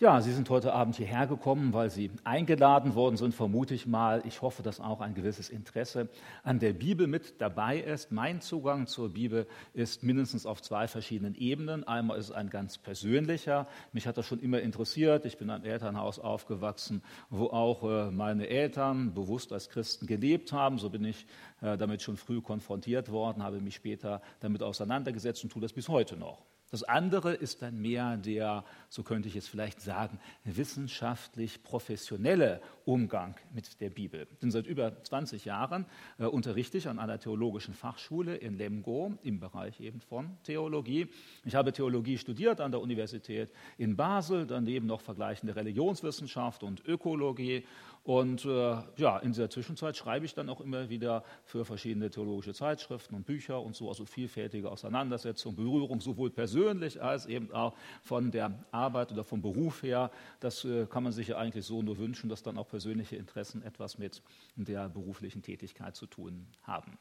Ja, Sie sind heute Abend hierher gekommen, weil Sie eingeladen worden sind, vermute ich mal. Ich hoffe, dass auch ein gewisses Interesse an der Bibel mit dabei ist. Mein Zugang zur Bibel ist mindestens auf zwei verschiedenen Ebenen. Einmal ist es ein ganz persönlicher. Mich hat das schon immer interessiert. Ich bin in einem Elternhaus aufgewachsen, wo auch äh, meine Eltern bewusst als Christen gelebt haben. So bin ich äh, damit schon früh konfrontiert worden, habe mich später damit auseinandergesetzt und tue das bis heute noch. Das andere ist dann mehr der, so könnte ich es vielleicht sagen, wissenschaftlich professionelle Umgang mit der Bibel. Denn seit über 20 Jahren äh, unterrichte ich an einer theologischen Fachschule in Lemgo im Bereich eben von Theologie. Ich habe Theologie studiert an der Universität in Basel, daneben noch vergleichende Religionswissenschaft und Ökologie und äh, ja, in dieser Zwischenzeit schreibe ich dann auch immer wieder für verschiedene theologische Zeitschriften und Bücher und so, also vielfältige Auseinandersetzungen, Berührung, sowohl persönlich als eben auch von der Arbeit oder vom Beruf her. Das äh, kann man sich ja eigentlich so nur wünschen, dass dann auch persönliche Interessen etwas mit der beruflichen Tätigkeit zu tun haben.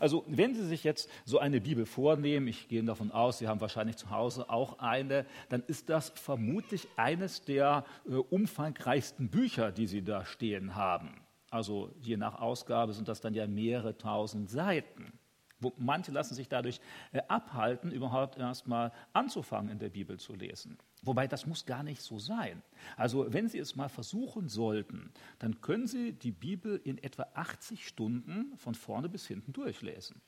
Also wenn Sie sich jetzt so eine Bibel vornehmen, ich gehe davon aus, Sie haben wahrscheinlich zu Hause auch eine, dann ist das vermutlich eines der äh, umfangreichsten Bücher, die Sie da stehen haben. Also je nach Ausgabe sind das dann ja mehrere tausend Seiten. Manche lassen sich dadurch äh, abhalten, überhaupt erst mal anzufangen, in der Bibel zu lesen. Wobei das muss gar nicht so sein. Also wenn Sie es mal versuchen sollten, dann können Sie die Bibel in etwa 80 Stunden von vorne bis hinten durchlesen.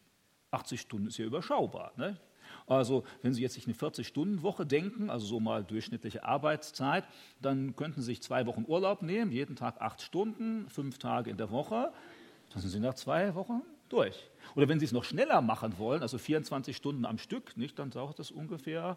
80 Stunden ist ja überschaubar. Ne? Also wenn Sie jetzt sich eine 40-Stunden-Woche denken, also so mal durchschnittliche Arbeitszeit, dann könnten Sie sich zwei Wochen Urlaub nehmen, jeden Tag acht Stunden, fünf Tage in der Woche. Dann sind Sie nach zwei Wochen durch. Oder wenn Sie es noch schneller machen wollen, also 24 Stunden am Stück, nicht, dann dauert das ungefähr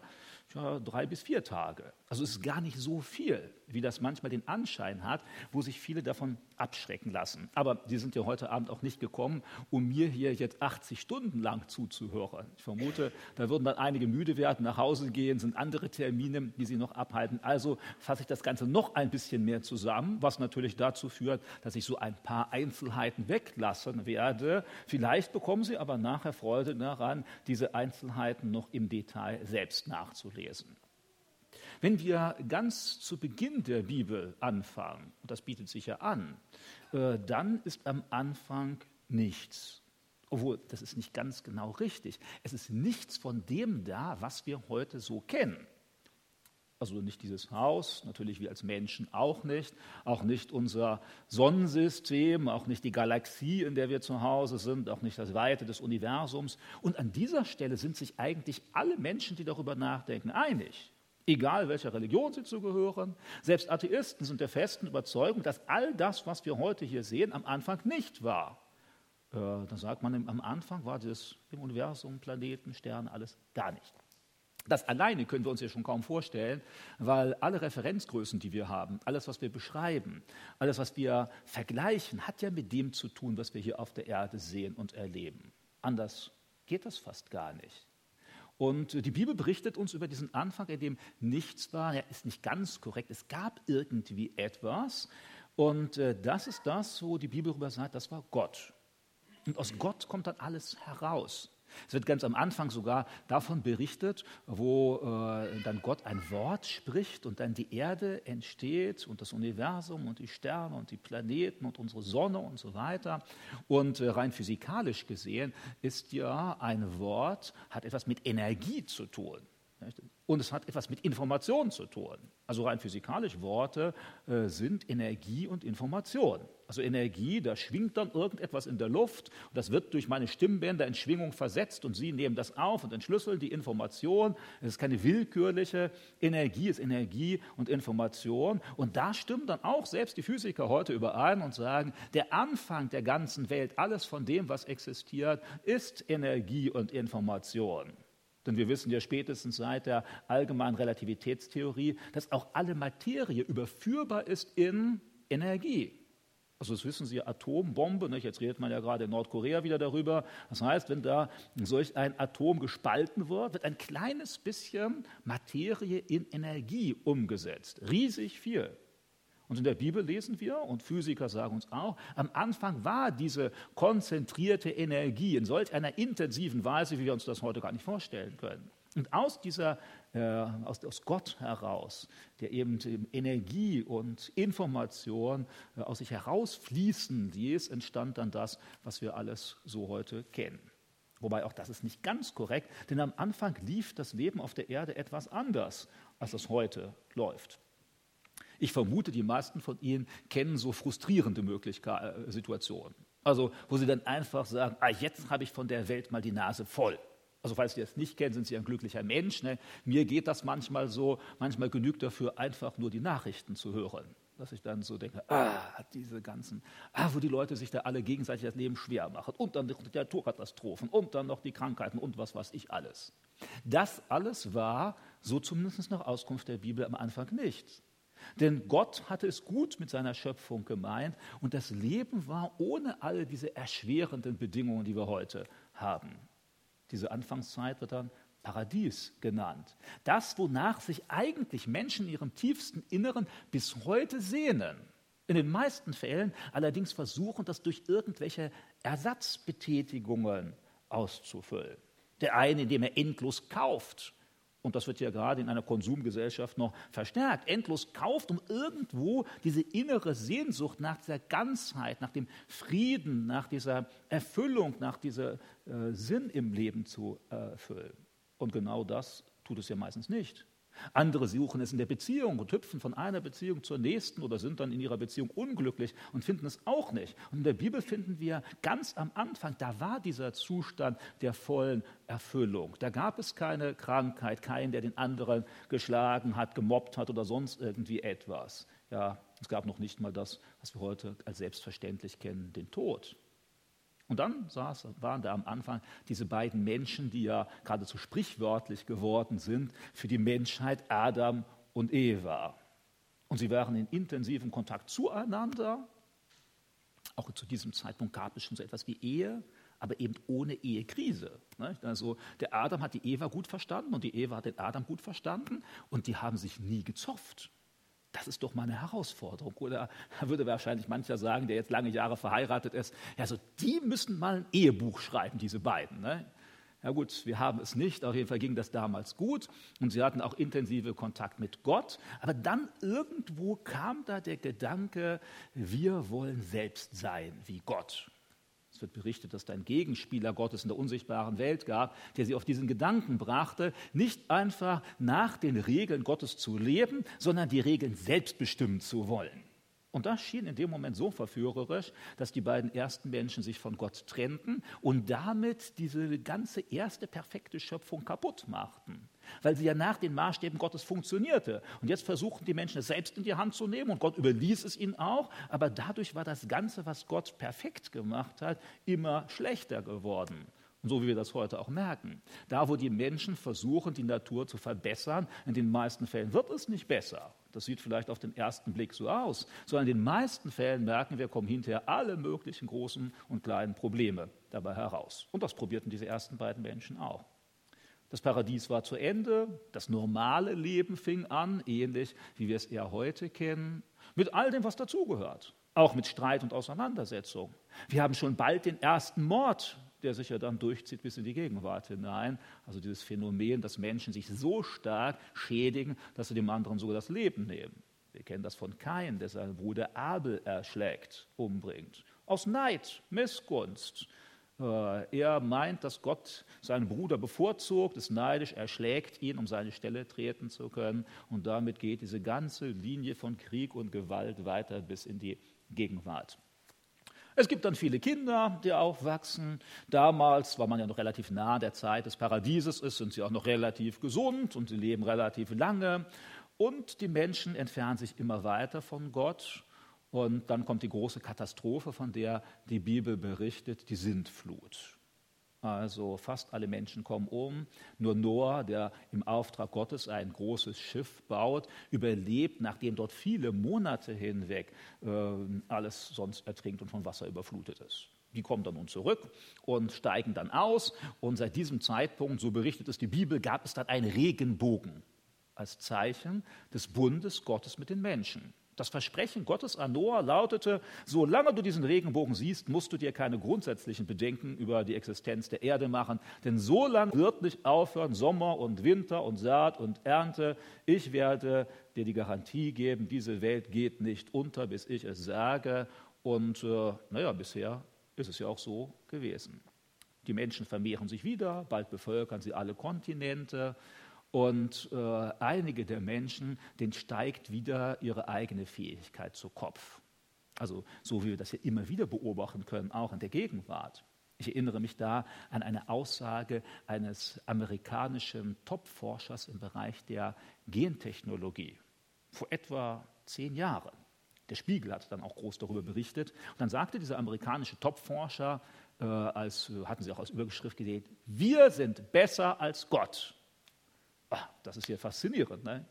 ja, drei bis vier Tage. Also es ist gar nicht so viel, wie das manchmal den Anschein hat, wo sich viele davon abschrecken lassen. Aber Sie sind ja heute Abend auch nicht gekommen, um mir hier jetzt 80 Stunden lang zuzuhören. Ich vermute, da würden dann einige müde werden, nach Hause gehen, sind andere Termine, die Sie noch abhalten. Also fasse ich das Ganze noch ein bisschen mehr zusammen, was natürlich dazu führt, dass ich so ein paar Einzelheiten weglassen werde. Vielleicht bekommen Sie aber nachher Freude daran, diese Einzelheiten noch im Detail selbst nachzulesen. Wenn wir ganz zu Beginn der Bibel anfangen, und das bietet sich ja an, äh, dann ist am Anfang nichts. Obwohl, das ist nicht ganz genau richtig. Es ist nichts von dem da, was wir heute so kennen. Also nicht dieses Haus, natürlich wir als Menschen auch nicht, auch nicht unser Sonnensystem, auch nicht die Galaxie, in der wir zu Hause sind, auch nicht das Weite des Universums. Und an dieser Stelle sind sich eigentlich alle Menschen, die darüber nachdenken, einig. Egal welcher Religion sie zugehören, selbst Atheisten sind der festen Überzeugung, dass all das, was wir heute hier sehen, am Anfang nicht war. Äh, da sagt man, am Anfang war das im Universum, Planeten, Sterne, alles gar nicht. Das alleine können wir uns ja schon kaum vorstellen, weil alle Referenzgrößen, die wir haben, alles, was wir beschreiben, alles, was wir vergleichen, hat ja mit dem zu tun, was wir hier auf der Erde sehen und erleben. Anders geht das fast gar nicht. Und die Bibel berichtet uns über diesen Anfang, in dem nichts war. Er ist nicht ganz korrekt. Es gab irgendwie etwas. Und äh, das ist das, wo die Bibel darüber sagt, das war Gott. Und aus Gott kommt dann alles heraus. Es wird ganz am Anfang sogar davon berichtet, wo äh, dann Gott ein Wort spricht und dann die Erde entsteht und das Universum und die Sterne und die Planeten und unsere Sonne und so weiter. Und äh, rein physikalisch gesehen ist ja ein Wort, hat etwas mit Energie zu tun. Und es hat etwas mit Information zu tun. Also rein physikalisch, Worte äh, sind Energie und Information. Also Energie, da schwingt dann irgendetwas in der Luft und das wird durch meine Stimmbänder in Schwingung versetzt und Sie nehmen das auf und entschlüsseln die Information. Es ist keine willkürliche Energie, es ist Energie und Information. Und da stimmen dann auch selbst die Physiker heute überein und sagen, der Anfang der ganzen Welt, alles von dem, was existiert, ist Energie und Information. Denn wir wissen ja spätestens seit der allgemeinen Relativitätstheorie, dass auch alle Materie überführbar ist in Energie. Also das wissen Sie, Atombombe, nicht? jetzt redet man ja gerade in Nordkorea wieder darüber. Das heißt, wenn da solch ein Atom gespalten wird, wird ein kleines bisschen Materie in Energie umgesetzt. Riesig viel. Und in der Bibel lesen wir, und Physiker sagen uns auch, am Anfang war diese konzentrierte Energie in solch einer intensiven Weise, wie wir uns das heute gar nicht vorstellen können. Und aus dieser äh, aus, aus Gott heraus, der eben Energie und Information äh, aus sich herausfließen ließ, entstand dann das, was wir alles so heute kennen. Wobei auch das ist nicht ganz korrekt, denn am Anfang lief das Leben auf der Erde etwas anders, als es heute läuft. Ich vermute, die meisten von Ihnen kennen so frustrierende Möglichkeiten, äh, Situationen. Also, wo Sie dann einfach sagen, ah, jetzt habe ich von der Welt mal die Nase voll. Also, falls Sie das nicht kennen, sind Sie ein glücklicher Mensch. Ne? Mir geht das manchmal so. Manchmal genügt dafür, einfach nur die Nachrichten zu hören dass ich dann so denke, ah, diese ganzen, ah, wo die Leute sich da alle gegenseitig das Leben schwer machen und dann die Naturkatastrophen und dann noch die Krankheiten und was weiß ich alles. Das alles war, so zumindest nach Auskunft der Bibel am Anfang nicht. Denn Gott hatte es gut mit seiner Schöpfung gemeint und das Leben war ohne all diese erschwerenden Bedingungen, die wir heute haben. Diese Anfangszeit wird dann Paradies genannt. Das, wonach sich eigentlich Menschen in ihrem tiefsten Inneren bis heute sehnen. In den meisten Fällen allerdings versuchen, das durch irgendwelche Ersatzbetätigungen auszufüllen. Der eine, indem er endlos kauft. Und das wird ja gerade in einer Konsumgesellschaft noch verstärkt. Endlos kauft, um irgendwo diese innere Sehnsucht nach dieser Ganzheit, nach dem Frieden, nach dieser Erfüllung, nach diesem äh, Sinn im Leben zu erfüllen. Und genau das tut es ja meistens nicht. Andere suchen es in der Beziehung und hüpfen von einer Beziehung zur nächsten oder sind dann in ihrer Beziehung unglücklich und finden es auch nicht. Und in der Bibel finden wir ganz am Anfang, da war dieser Zustand der vollen Erfüllung. Da gab es keine Krankheit, keinen, der den anderen geschlagen hat, gemobbt hat oder sonst irgendwie etwas. Ja, es gab noch nicht mal das, was wir heute als selbstverständlich kennen, den Tod. Und dann saß, waren da am Anfang diese beiden Menschen, die ja geradezu sprichwörtlich geworden sind für die Menschheit, Adam und Eva. Und sie waren in intensivem Kontakt zueinander. Auch zu diesem Zeitpunkt gab es schon so etwas wie Ehe, aber eben ohne Ehekrise. Also der Adam hat die Eva gut verstanden und die Eva hat den Adam gut verstanden und die haben sich nie gezopft. Das ist doch mal eine Herausforderung. Oder da würde wahrscheinlich mancher sagen, der jetzt lange Jahre verheiratet ist, ja, so die müssen mal ein Ehebuch schreiben, diese beiden. Ne? Ja gut, wir haben es nicht, auf jeden Fall ging das damals gut und sie hatten auch intensive Kontakt mit Gott, aber dann irgendwo kam da der Gedanke, wir wollen selbst sein wie Gott. Es wird berichtet, dass es einen Gegenspieler Gottes in der unsichtbaren Welt gab, der sie auf diesen Gedanken brachte, nicht einfach nach den Regeln Gottes zu leben, sondern die Regeln selbst bestimmen zu wollen. Und das schien in dem Moment so verführerisch, dass die beiden ersten Menschen sich von Gott trennten und damit diese ganze erste perfekte Schöpfung kaputt machten. Weil sie ja nach den Maßstäben Gottes funktionierte. Und jetzt versuchten die Menschen es selbst in die Hand zu nehmen und Gott überließ es ihnen auch. Aber dadurch war das Ganze, was Gott perfekt gemacht hat, immer schlechter geworden. Und so wie wir das heute auch merken. Da, wo die Menschen versuchen, die Natur zu verbessern, in den meisten Fällen wird es nicht besser. Das sieht vielleicht auf den ersten Blick so aus. Sondern in den meisten Fällen merken wir, kommen hinterher alle möglichen großen und kleinen Probleme dabei heraus. Und das probierten diese ersten beiden Menschen auch. Das Paradies war zu Ende, das normale Leben fing an, ähnlich wie wir es eher heute kennen, mit all dem, was dazugehört, auch mit Streit und Auseinandersetzung. Wir haben schon bald den ersten Mord der sich ja dann durchzieht bis in die Gegenwart hinein. Also dieses Phänomen, dass Menschen sich so stark schädigen, dass sie dem anderen sogar das Leben nehmen. Wir kennen das von Kain, der seinen Bruder Abel erschlägt, umbringt. Aus Neid, Missgunst. Äh, er meint, dass Gott seinen Bruder bevorzugt, ist neidisch, erschlägt ihn, um seine Stelle treten zu können. Und damit geht diese ganze Linie von Krieg und Gewalt weiter bis in die Gegenwart. Es gibt dann viele Kinder, die aufwachsen. Damals war man ja noch relativ nah der Zeit des Paradieses ist, sind sie auch noch relativ gesund und sie leben relativ lange. Und die Menschen entfernen sich immer weiter von Gott. Und dann kommt die große Katastrophe, von der die Bibel berichtet, die Sintflut. Also fast alle Menschen kommen um. Nur Noah, der im Auftrag Gottes ein großes Schiff baut, überlebt, nachdem dort viele Monate hinweg äh, alles sonst ertrinkt und von Wasser überflutet ist. Die kommen dann nun zurück und steigen dann aus. Und seit diesem Zeitpunkt, so berichtet es die Bibel, gab es dann einen Regenbogen als Zeichen des Bundes Gottes mit den Menschen. Das Versprechen Gottes an Noah lautete, solange du diesen Regenbogen siehst, musst du dir keine grundsätzlichen Bedenken über die Existenz der Erde machen, denn so lange wird nicht aufhören Sommer und Winter und Saat und Ernte. Ich werde dir die Garantie geben, diese Welt geht nicht unter, bis ich es sage. Und äh, naja, bisher ist es ja auch so gewesen. Die Menschen vermehren sich wieder, bald bevölkern sie alle Kontinente. Und äh, einige der Menschen, denen steigt wieder ihre eigene Fähigkeit zu Kopf. Also so wie wir das ja immer wieder beobachten können, auch in der Gegenwart. Ich erinnere mich da an eine Aussage eines amerikanischen Topforschers im Bereich der Gentechnologie vor etwa zehn Jahren. Der Spiegel hat dann auch groß darüber berichtet. Und dann sagte dieser amerikanische Topforscher, äh, als hatten sie auch als Überschrift gesehen, wir sind besser als Gott. Ach, das ist ja faszinierend. Ne?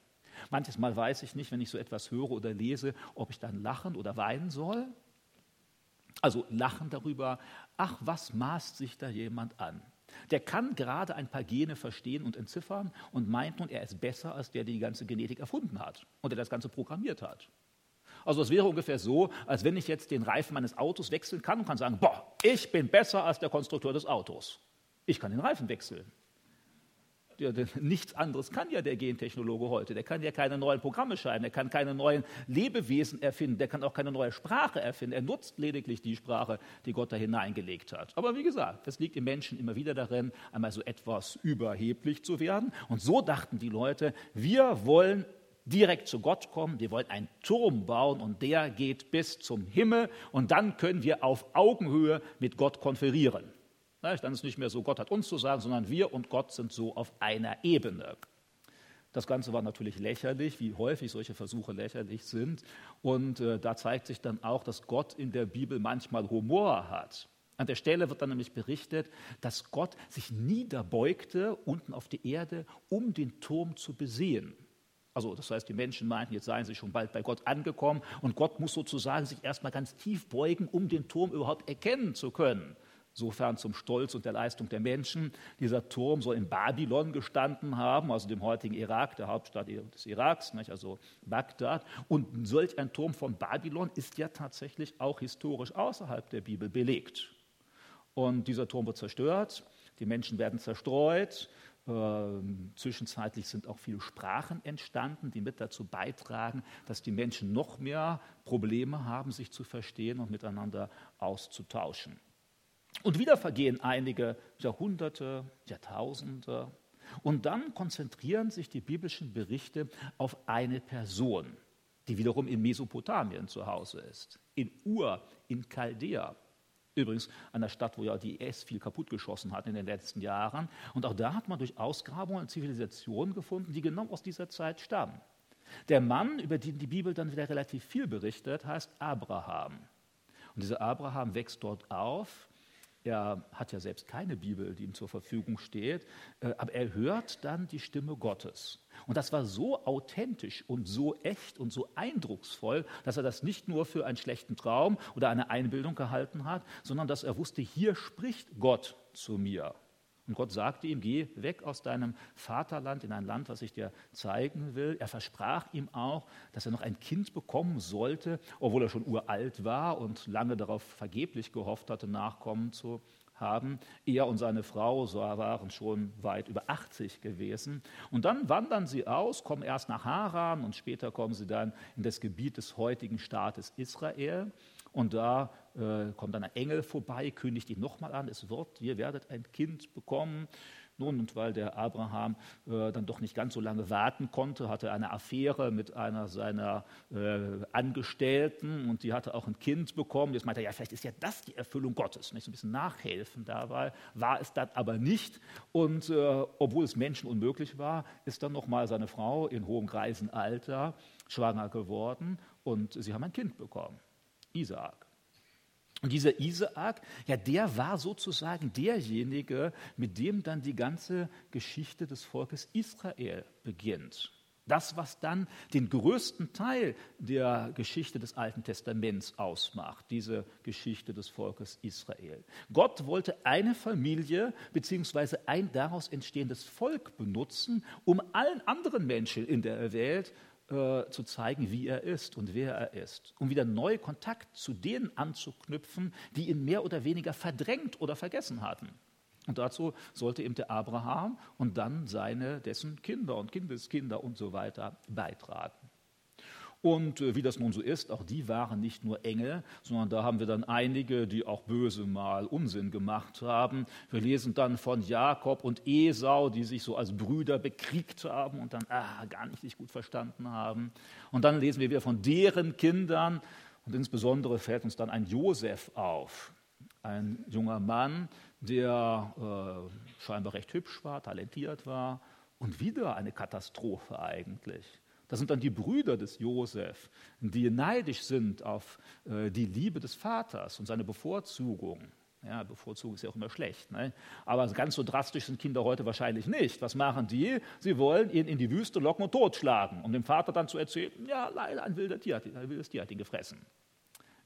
Manches Mal weiß ich nicht, wenn ich so etwas höre oder lese, ob ich dann lachen oder weinen soll. Also lachen darüber, ach, was maßt sich da jemand an? Der kann gerade ein paar Gene verstehen und entziffern und meint nun, er ist besser als der, der die ganze Genetik erfunden hat und der das Ganze programmiert hat. Also es wäre ungefähr so, als wenn ich jetzt den Reifen meines Autos wechseln kann und kann sagen, boah, ich bin besser als der Konstrukteur des Autos. Ich kann den Reifen wechseln ja, nichts anderes kann ja der Gentechnologe heute. Der kann ja keine neuen Programme schreiben, der kann keine neuen Lebewesen erfinden, der kann auch keine neue Sprache erfinden. Er nutzt lediglich die Sprache, die Gott da hineingelegt hat. Aber wie gesagt, es liegt im Menschen immer wieder darin, einmal so etwas überheblich zu werden. Und so dachten die Leute, wir wollen direkt zu Gott kommen, wir wollen einen Turm bauen und der geht bis zum Himmel und dann können wir auf Augenhöhe mit Gott konferieren. Dann ist nicht mehr so, Gott hat uns zu sagen, sondern wir und Gott sind so auf einer Ebene. Das Ganze war natürlich lächerlich, wie häufig solche Versuche lächerlich sind. Und äh, da zeigt sich dann auch, dass Gott in der Bibel manchmal Humor hat. An der Stelle wird dann nämlich berichtet, dass Gott sich niederbeugte unten auf die Erde, um den Turm zu besehen. Also das heißt, die Menschen meinten, jetzt seien sie schon bald bei Gott angekommen und Gott muss sozusagen sich erstmal ganz tief beugen, um den Turm überhaupt erkennen zu können sofern zum Stolz und der Leistung der Menschen. Dieser Turm soll in Babylon gestanden haben, also dem heutigen Irak, der Hauptstadt des Iraks, nicht? also Bagdad. Und solch ein Turm von Babylon ist ja tatsächlich auch historisch außerhalb der Bibel belegt. Und dieser Turm wird zerstört, die Menschen werden zerstreut. Ähm, zwischenzeitlich sind auch viele Sprachen entstanden, die mit dazu beitragen, dass die Menschen noch mehr Probleme haben, sich zu verstehen und miteinander auszutauschen. Und wieder vergehen einige Jahrhunderte, Jahrtausende. Und dann konzentrieren sich die biblischen Berichte auf eine Person, die wiederum in Mesopotamien zu Hause ist, in Ur, in Chaldea. Übrigens einer Stadt, wo ja die IS viel kaputtgeschossen hat in den letzten Jahren. Und auch da hat man durch Ausgrabungen Zivilisationen gefunden, die genau aus dieser Zeit stammen. Der Mann, über den die Bibel dann wieder relativ viel berichtet, heißt Abraham. Und dieser Abraham wächst dort auf er hat ja selbst keine Bibel, die ihm zur Verfügung steht, äh, aber er hört dann die Stimme Gottes. Und das war so authentisch und so echt und so eindrucksvoll, dass er das nicht nur für einen schlechten Traum oder eine Einbildung gehalten hat, sondern dass er wusste, hier spricht Gott zu mir. Und Gott sagte ihm, geh weg aus deinem Vaterland in ein Land, was ich dir zeigen will. Er versprach ihm auch, dass er noch ein Kind bekommen sollte, obwohl er schon uralt war und lange darauf vergeblich gehofft hatte, Nachkommen zu haben. Er und seine Frau waren schon weit über 80 gewesen. Und dann wandern sie aus, kommen erst nach Haran und später kommen sie dann in das Gebiet des heutigen Staates Israel. Und da äh, kommt dann ein Engel vorbei, kündigt ihn nochmal an, es wird, ihr werdet ein Kind bekommen. Nun, und weil der Abraham äh, dann doch nicht ganz so lange warten konnte, hatte er eine Affäre mit einer seiner äh, Angestellten und die hatte auch ein Kind bekommen. Jetzt meinte er, ja, vielleicht ist ja das die Erfüllung Gottes. Nicht so ein bisschen nachhelfen dabei, war es dann aber nicht. Und äh, obwohl es Menschen unmöglich war, ist dann nochmal seine Frau in hohem Greisenalter schwanger geworden und sie haben ein Kind bekommen. Isaak. Und dieser Isaak, ja, der war sozusagen derjenige, mit dem dann die ganze Geschichte des Volkes Israel beginnt. Das, was dann den größten Teil der Geschichte des Alten Testaments ausmacht, diese Geschichte des Volkes Israel. Gott wollte eine Familie bzw. ein daraus entstehendes Volk benutzen, um allen anderen Menschen in der Welt äh, zu zeigen, wie er ist und wer er ist, um wieder neu Kontakt zu denen anzuknüpfen, die ihn mehr oder weniger verdrängt oder vergessen hatten. Und dazu sollte eben der Abraham und dann seine, dessen Kinder und Kindeskinder und so weiter beitragen. Und äh, wie das nun so ist, auch die waren nicht nur Engel, sondern da haben wir dann einige, die auch böse mal Unsinn gemacht haben. Wir lesen dann von Jakob und Esau, die sich so als Brüder bekriegt haben und dann ah, gar nicht sich gut verstanden haben. Und dann lesen wir wieder von deren Kindern und insbesondere fällt uns dann ein Josef auf, ein junger Mann, der äh, scheinbar recht hübsch war, talentiert war und wieder eine Katastrophe eigentlich. Das sind dann die Brüder des Josef, die neidisch sind auf äh, die Liebe des Vaters und seine Bevorzugung. Ja, Bevorzugung ist ja auch immer schlecht. Ne? Aber ganz so drastisch sind Kinder heute wahrscheinlich nicht. Was machen die? Sie wollen ihn in die Wüste locken und totschlagen, um dem Vater dann zu erzählen, ja, leider ein wilder Tier, ein wildes Tier hat ihn gefressen.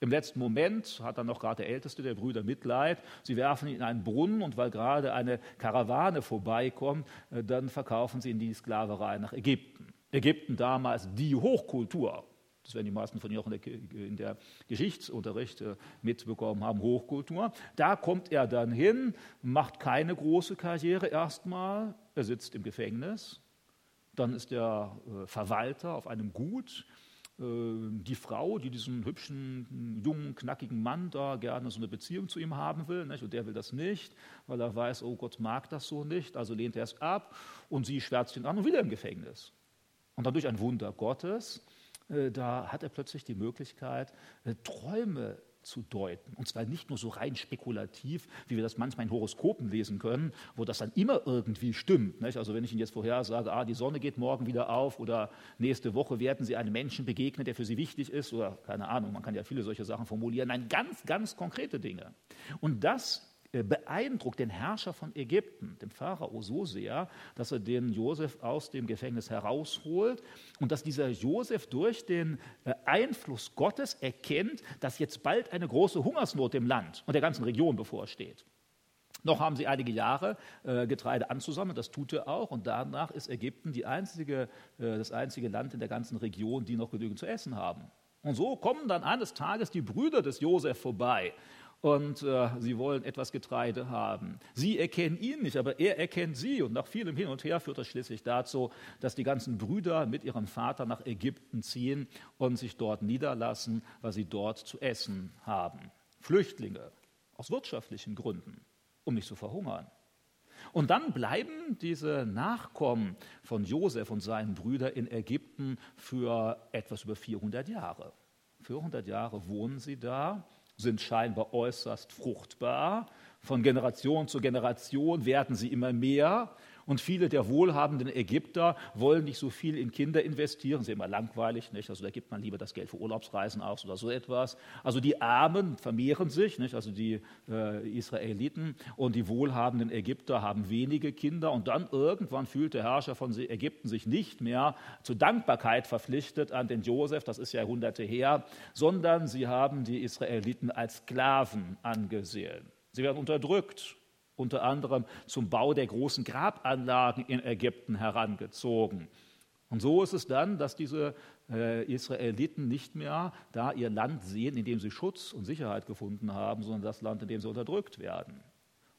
Im letzten Moment hat dann noch gerade der älteste der Brüder Mitleid. Sie werfen ihn in einen Brunnen und weil gerade eine Karawane vorbeikommt, äh, dann verkaufen sie ihn in die Sklaverei nach Ägypten. Ägypten damals die Hochkultur. Das werden die meisten von Ihnen auch in der, Geschichtsunterricht äh, mitbekommen haben, Hochkultur. Da kommt er dann hin, macht keine große Karriere erstmal. Er sitzt im Gefängnis. Dann ist er äh, Verwalter auf einem Gut. Äh, die Frau, die diesen hübschen, jungen, knackigen Mann da gerne so eine Beziehung zu ihm haben will, nicht? und der will das nicht, weil er weiß, oh Gott mag das so nicht, also lehnt er es ab und sie schwärzt ihn an und wieder im Gefängnis. Und dann durch ein Wunder Gottes, äh, da hat er plötzlich die Möglichkeit, äh, Träume zu deuten. Und zwar nicht nur so rein spekulativ, wie wir das manchmal in Horoskopen lesen können, wo das dann immer irgendwie stimmt. Nicht? Also wenn ich Ihnen jetzt vorher sage, ah, die Sonne geht morgen wieder auf oder nächste Woche werden Sie einem Menschen begegnen, der für Sie wichtig ist oder keine Ahnung, man kann ja viele solche Sachen formulieren. Nein, ganz, ganz konkrete Dinge. Und das beeindruckt den Herrscher von Ägypten, den Pharao, so sehr, dass er den Josef aus dem Gefängnis herausholt und dass dieser Josef durch den äh, Einfluss Gottes erkennt, dass jetzt bald eine große Hungersnot im Land und der ganzen Region bevorsteht. Noch haben sie einige Jahre äh, Getreide anzusammeln, das tut er auch. Und danach ist Ägypten einzige, das einzige Land in der ganzen Region, die noch genügend zu essen haben. Und so kommen dann eines Tages die Brüder des Josef vorbei und äh, sie wollen etwas Getreide haben. Sie erkennen ihn nicht, aber er erkennt sie. Und nach vielem Hin und Her führt das schließlich dazu, dass die ganzen Brüder mit ihrem Vater nach Ägypten ziehen und sich dort niederlassen, weil sie dort zu essen haben. Flüchtlinge aus wirtschaftlichen Gründen, um nicht zu verhungern. Und dann bleiben diese Nachkommen von Josef und seinen Brüdern in Ägypten für etwas über 400 Jahre. 400 Jahre wohnen sie da sind scheinbar äußerst fruchtbar. Von Generation zu Generation werden sie immer mehr. Und viele der wohlhabenden Ägypter wollen nicht so viel in Kinder investieren. Ist immer langweilig, nicht? Also da gibt man lieber das Geld für Urlaubsreisen aus oder so etwas. Also die Armen vermehren sich, nicht? Also die äh, Israeliten und die wohlhabenden Ägypter haben wenige Kinder. Und dann irgendwann fühlt der Herrscher von Ägypten sich nicht mehr zur Dankbarkeit verpflichtet an den Josef, das ist ja Jahrhunderte her, sondern sie haben die Israeliten als Sklaven angesehen. Sie werden unterdrückt unter anderem zum Bau der großen Grabanlagen in Ägypten herangezogen. Und so ist es dann, dass diese äh, Israeliten nicht mehr da ihr Land sehen, in dem sie Schutz und Sicherheit gefunden haben, sondern das Land, in dem sie unterdrückt werden.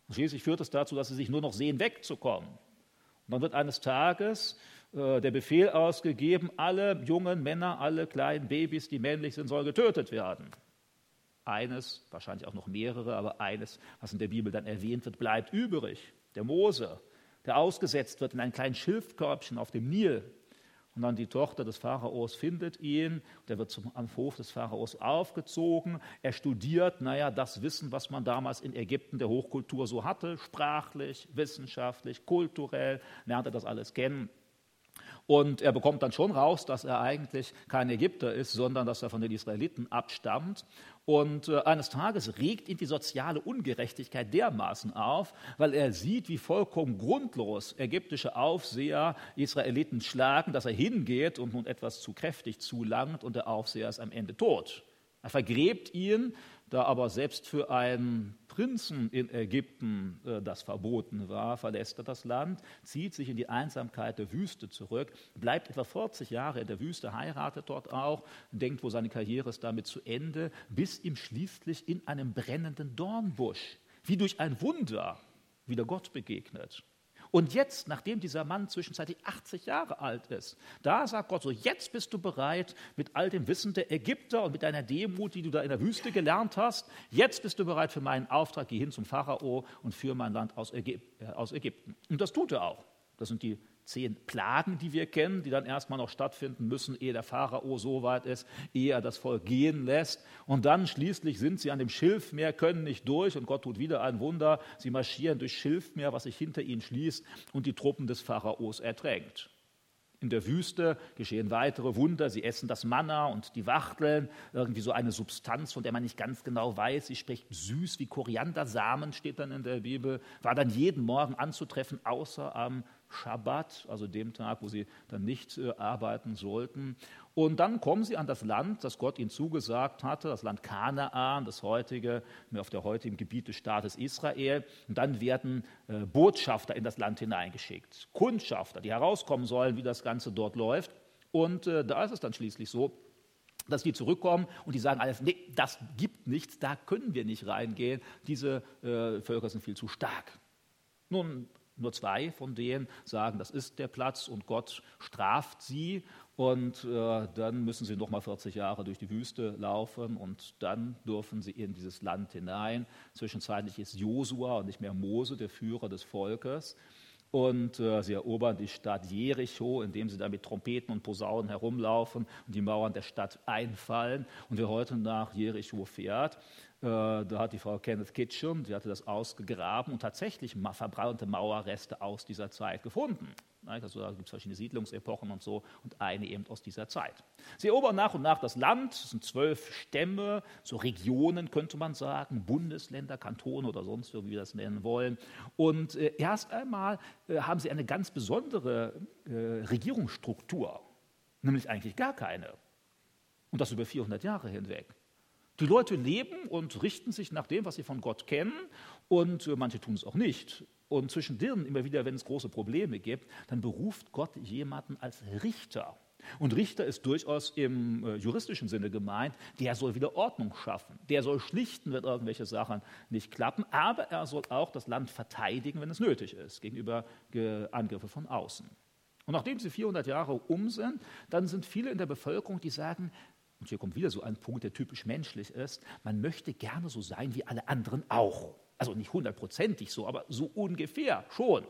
Und schließlich führt es dazu, dass sie sich nur noch sehen, wegzukommen. Und dann wird eines Tages äh, der Befehl ausgegeben, alle jungen Männer, alle kleinen Babys, die männlich sind, sollen getötet werden. Eines, wahrscheinlich auch noch mehrere, aber eines, was in der Bibel dann erwähnt wird, bleibt übrig. Der Mose, der ausgesetzt wird in ein kleines Schilfkörbchen auf dem Nil. Und dann die Tochter des Pharaos findet ihn, der wird zum Hof des Pharaos aufgezogen. Er studiert, naja, das Wissen, was man damals in Ägypten der Hochkultur so hatte, sprachlich, wissenschaftlich, kulturell, lernt er das alles kennen. Und er bekommt dann schon raus, dass er eigentlich kein Ägypter ist, sondern dass er von den Israeliten abstammt. Und äh, eines Tages regt ihn die soziale Ungerechtigkeit dermaßen auf, weil er sieht, wie vollkommen grundlos ägyptische Aufseher Israeliten schlagen, dass er hingeht und nun etwas zu kräftig zulangt und der Aufseher ist am Ende tot. Er vergräbt ihn, da aber selbst für einen Prinzen in Ägypten äh, das verboten war, verlässt er das Land, zieht sich in die Einsamkeit der Wüste zurück, bleibt etwa 40 Jahre in der Wüste, heiratet dort auch, denkt, wo seine Karriere ist damit zu Ende, bis ihm schließlich in einem brennenden Dornbusch, wie durch ein Wunder, wieder Gott begegnet. Und jetzt, nachdem dieser Mann zwischenzeitlich 80 Jahre alt ist, da sagt Gott so, jetzt bist du bereit mit all dem Wissen der Ägypter und mit deiner Demut, die du da in der Wüste gelernt hast, jetzt bist du bereit für meinen Auftrag, geh hin zum Pharao und führe mein Land aus, Ägypten. Und das tut er auch. Das sind die zehn Plagen, die wir kennen, die dann erstmal noch stattfinden müssen, ehe der Pharao so weit ist, ehe er das Volk gehen lässt. Und dann schließlich sind sie an dem Schilfmeer, können nicht durch und Gott tut wieder ein Wunder. Sie marschieren durch Schilfmeer, was sich hinter ihnen schließt und die Truppen des Pharaos ertränkt. In der Wüste geschehen weitere Wunder. Sie essen das Manna und die Wachteln, irgendwie so eine Substanz, von der man nicht ganz genau weiß. Sie spricht süß wie Koriandersamen, steht dann in der Bibel. War dann jeden Morgen anzutreffen, außer am Schabbat, also dem Tag, wo sie dann nicht äh, arbeiten sollten. Und dann kommen sie an das Land, das Gott ihnen zugesagt hatte, das Land Kanaan, das heutige, auf der heutigen Gebiet des Staates Israel. Und dann werden äh, Botschafter in das Land hineingeschickt, Kundschafter, die herauskommen sollen, wie das Ganze dort läuft. Und äh, da ist es dann schließlich so, dass die zurückkommen und die sagen alles, nee, das gibt nichts, da können wir nicht reingehen, diese Völker sind viel zu stark. Nun, nur zwei von denen sagen, das ist der Platz und Gott straft sie und äh, dann müssen sie noch mal 40 Jahre durch die Wüste laufen und dann dürfen sie in dieses Land hinein. Zwischenzeitlich ist Josua und nicht mehr Mose der Führer des Volkes. Und äh, sie erobern die Stadt Jericho, indem sie da mit Trompeten und Posaunen herumlaufen und die Mauern der Stadt einfallen. Und wer heute nach Jericho fährt, äh, da hat die Frau Kenneth Kitchen, die hatte das ausgegraben und tatsächlich verbrannte Mauerreste aus dieser Zeit gefunden. Also da gibt es verschiedene Siedlungsepochen und so und eine eben aus dieser Zeit. Sie erobern nach und nach das Land, es sind zwölf Stämme, so Regionen könnte man sagen, Bundesländer, Kantone oder sonst wie wir das nennen wollen. Und äh, erst einmal äh, haben sie eine ganz besondere Regierungsstruktur, nämlich eigentlich gar keine. Und das über 400 Jahre hinweg. Die Leute leben und richten sich nach dem, was sie von Gott kennen, und äh, manche tun es auch nicht. Und zwischen denen immer wieder, wenn es große Probleme gibt, dann beruft Gott jemanden als Richter. Und Richter ist durchaus im äh, juristischen Sinne gemeint, der soll wieder Ordnung schaffen, der soll schlichten, wenn irgendwelche Sachen nicht klappen, aber er soll auch das Land verteidigen, wenn es nötig ist, gegenüber Angriffen von außen. Und nachdem sie 400 Jahre um sind, dann sind viele in der Bevölkerung, die sagen, und hier kommt wieder so ein Punkt, der typisch menschlich ist, man möchte gerne so sein wie alle anderen auch. Also nicht hundertprozentig so, aber so ungefähr schon.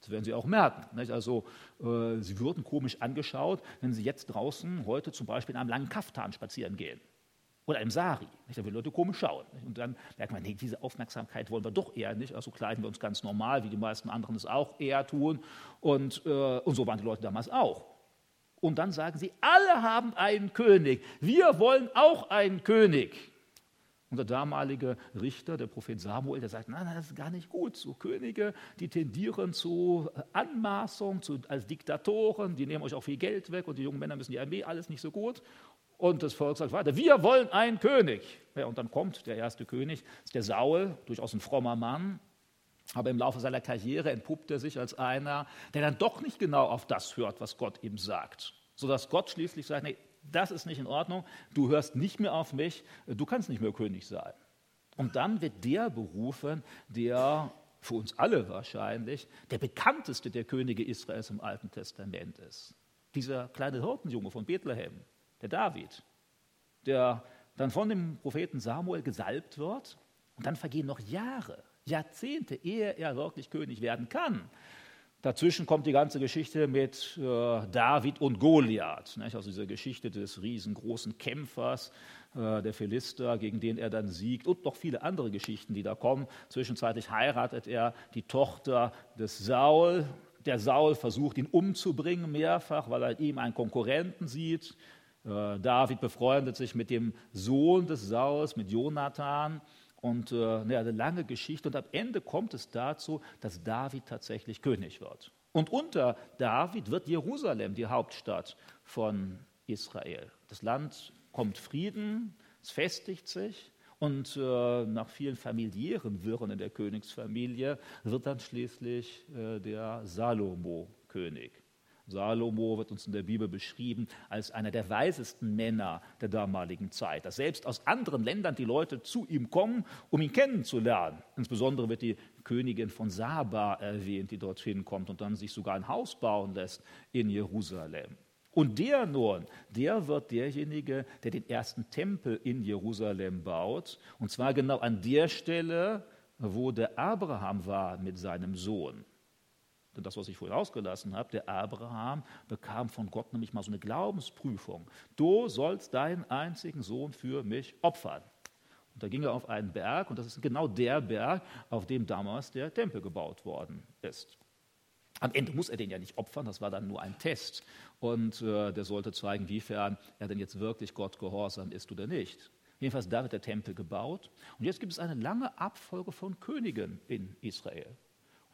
Das werden Sie auch merken. Nicht? Also äh, Sie würden komisch angeschaut, wenn Sie jetzt draußen heute zum Beispiel in einem langen Kaftan spazieren gehen. Oder einem Sari. Nicht? Da würden Leute komisch schauen. Nicht? Und dann merkt man, nee, diese Aufmerksamkeit wollen wir doch eher nicht. Also kleiden wir uns ganz normal, wie die meisten anderen es auch eher tun. Und, äh, und so waren die Leute damals auch. Und dann sagen sie, alle haben einen König. Wir wollen auch einen König. Und der damalige Richter, der Prophet Samuel, der sagt, nein, nein, das ist gar nicht gut. So Könige, die tendieren zu Anmaßung, zu, als Diktatoren, die nehmen euch auch viel Geld weg und die jungen Männer müssen die Armee, alles nicht so gut. Und das Volk sagt weiter, wir wollen einen König. Ja, und dann kommt der erste König, ist der Saul, durchaus ein frommer Mann, aber im Laufe seiner Karriere entpuppt er sich als einer, der dann doch nicht genau auf das hört, was Gott ihm sagt. Sodass Gott schließlich sagt, nee, das ist nicht in Ordnung, du hörst nicht mehr auf mich, du kannst nicht mehr König sein. Und dann wird der berufen, der für uns alle wahrscheinlich der bekannteste der Könige Israels im Alten Testament ist. Dieser kleine Hirtenjunge von Bethlehem, der David, der dann von dem Propheten Samuel gesalbt wird und dann vergehen noch Jahre, Jahrzehnte, ehe er wirklich König werden kann. Dazwischen kommt die ganze Geschichte mit äh, David und Goliath, nicht? also diese Geschichte des riesengroßen Kämpfers, äh, der Philister, gegen den er dann siegt und noch viele andere Geschichten, die da kommen. Zwischenzeitlich heiratet er die Tochter des Saul. Der Saul versucht ihn umzubringen mehrfach, weil er ihm einen Konkurrenten sieht. Äh, David befreundet sich mit dem Sohn des Sauls, mit Jonathan. Und äh, eine lange Geschichte. Und am Ende kommt es dazu, dass David tatsächlich König wird. Und unter David wird Jerusalem die Hauptstadt von Israel. Das Land kommt Frieden, Es festigt sich und äh, nach vielen familiären Wirren in der Königsfamilie wird dann schließlich äh, der Salomo König. Salomo wird uns in der Bibel beschrieben als einer der weisesten Männer der damaligen Zeit. Dass selbst aus anderen Ländern die Leute zu ihm kommen, um ihn kennenzulernen. Insbesondere wird die Königin von Saba erwähnt, die dorthin kommt und dann sich sogar ein Haus bauen lässt in Jerusalem. Und der nun, der wird derjenige, der den ersten Tempel in Jerusalem baut. Und zwar genau an der Stelle, wo der Abraham war mit seinem Sohn. Denn das, was ich vorhin ausgelassen habe, der Abraham bekam von Gott nämlich mal so eine Glaubensprüfung. Du sollst deinen einzigen Sohn für mich opfern. Und da ging er auf einen Berg, und das ist genau der Berg, auf dem damals der Tempel gebaut worden ist. Am Ende muss er den ja nicht opfern, das war dann nur ein Test. Und äh, der sollte zeigen, wiefern er denn jetzt wirklich Gott gehorsam ist oder nicht. Jedenfalls da wird der Tempel gebaut. Und jetzt gibt es eine lange Abfolge von Königen in Israel.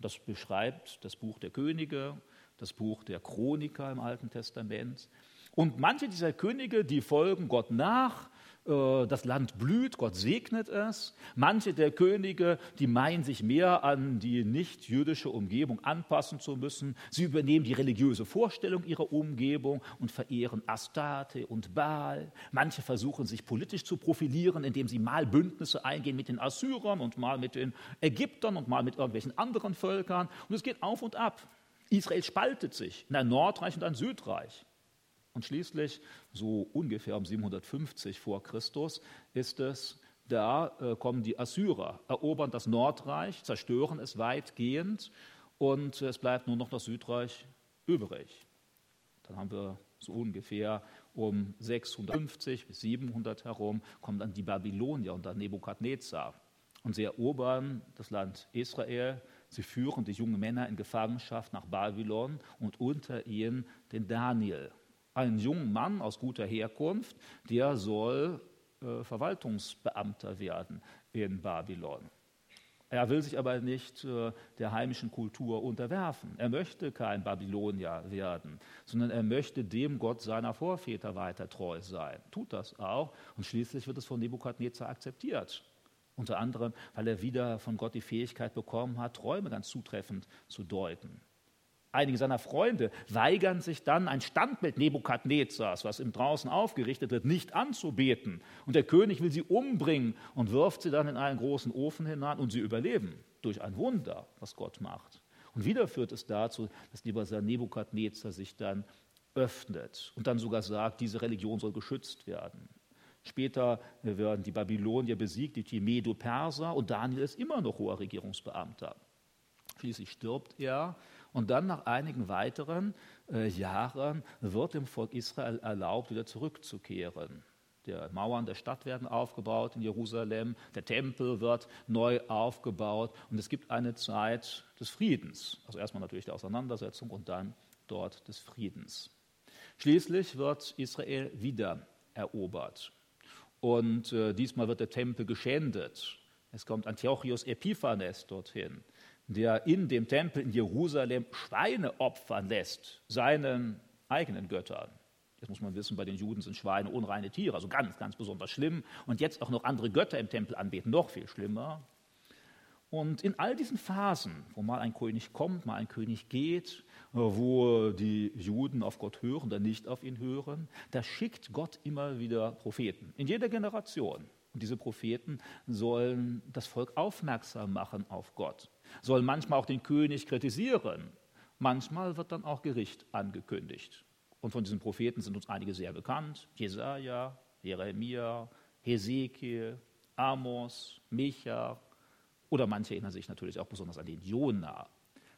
Das beschreibt das Buch der Könige, das Buch der Chroniker im Alten Testament. Und manche dieser Könige, die folgen Gott nach, das Land blüht, Gott segnet es. Manche der Könige, die meinen sich mehr an die nicht-jüdische Umgebung anpassen zu müssen. Sie übernehmen die religiöse Vorstellung ihrer Umgebung und verehren Astarte und Baal. Manche versuchen sich politisch zu profilieren, indem sie mal Bündnisse eingehen mit den Assyrern und mal mit den Ägyptern und mal mit irgendwelchen anderen Völkern. Und es geht auf und ab. Israel spaltet sich in ein Nordreich und ein Südreich. Und schließlich, so ungefähr um 750 vor Christus, ist es, da äh, kommen die Assyrer, erobern das Nordreich, zerstören es weitgehend und es bleibt nur noch das Südreich übrig. Dann haben wir so ungefähr um 650 bis 700 herum, kommen dann die Babylonier unter Nebukadnezar. Und sie erobern das Land Israel, sie führen die jungen Männer in Gefangenschaft nach Babylon und unter ihnen den Daniel, einen jungen Mann aus guter Herkunft, der soll äh, Verwaltungsbeamter werden in Babylon. Er will sich aber nicht äh, der heimischen Kultur unterwerfen. Er möchte kein Babylonier werden, sondern er möchte dem Gott seiner Vorväter weiter treu sein. Tut das auch und schließlich wird es von Nebukadnezar akzeptiert. Unter anderem, weil er wieder von Gott die Fähigkeit bekommen hat, Träume ganz zutreffend zu deuten. Einige seiner Freunde weigern sich dann, ein Standbild Nebukadnezars, was im draußen aufgerichtet wird, nicht anzubeten. Und der König will sie umbringen und wirft sie dann in einen großen Ofen hinein und sie überleben durch ein Wunder, was Gott macht. Und wieder führt es dazu, dass dieser Nebukadnezar sich dann öffnet und dann sogar sagt, diese Religion soll geschützt werden. Später werden die Babylonier besiegt, die Medo-Perser und Daniel ist immer noch hoher Regierungsbeamter. Schließlich stirbt er und dann nach einigen weiteren äh, Jahren wird dem Volk Israel erlaubt, wieder zurückzukehren. Die Mauern der Stadt werden aufgebaut in Jerusalem, der Tempel wird neu aufgebaut und es gibt eine Zeit des Friedens. Also erstmal natürlich der Auseinandersetzung und dann dort des Friedens. Schließlich wird Israel wieder erobert und äh, diesmal wird der Tempel geschändet. Es kommt Antiochus Epiphanes dorthin der in dem Tempel in Jerusalem Schweine opfern lässt, seinen eigenen Göttern. Jetzt muss man wissen, bei den Juden sind Schweine unreine Tiere, also ganz, ganz besonders schlimm. Und jetzt auch noch andere Götter im Tempel anbeten, noch viel schlimmer. Und in all diesen Phasen, wo mal ein König kommt, mal ein König geht, wo die Juden auf Gott hören oder nicht auf ihn hören, da schickt Gott immer wieder Propheten, in jeder Generation. Und diese Propheten sollen das Volk aufmerksam machen auf Gott soll manchmal auch den König kritisieren. Manchmal wird dann auch Gericht angekündigt. Und von diesen Propheten sind uns einige sehr bekannt: Jesaja, Jeremia, Hesekiel, Amos, Micha. Oder manche erinnern sich natürlich auch besonders an den Jona,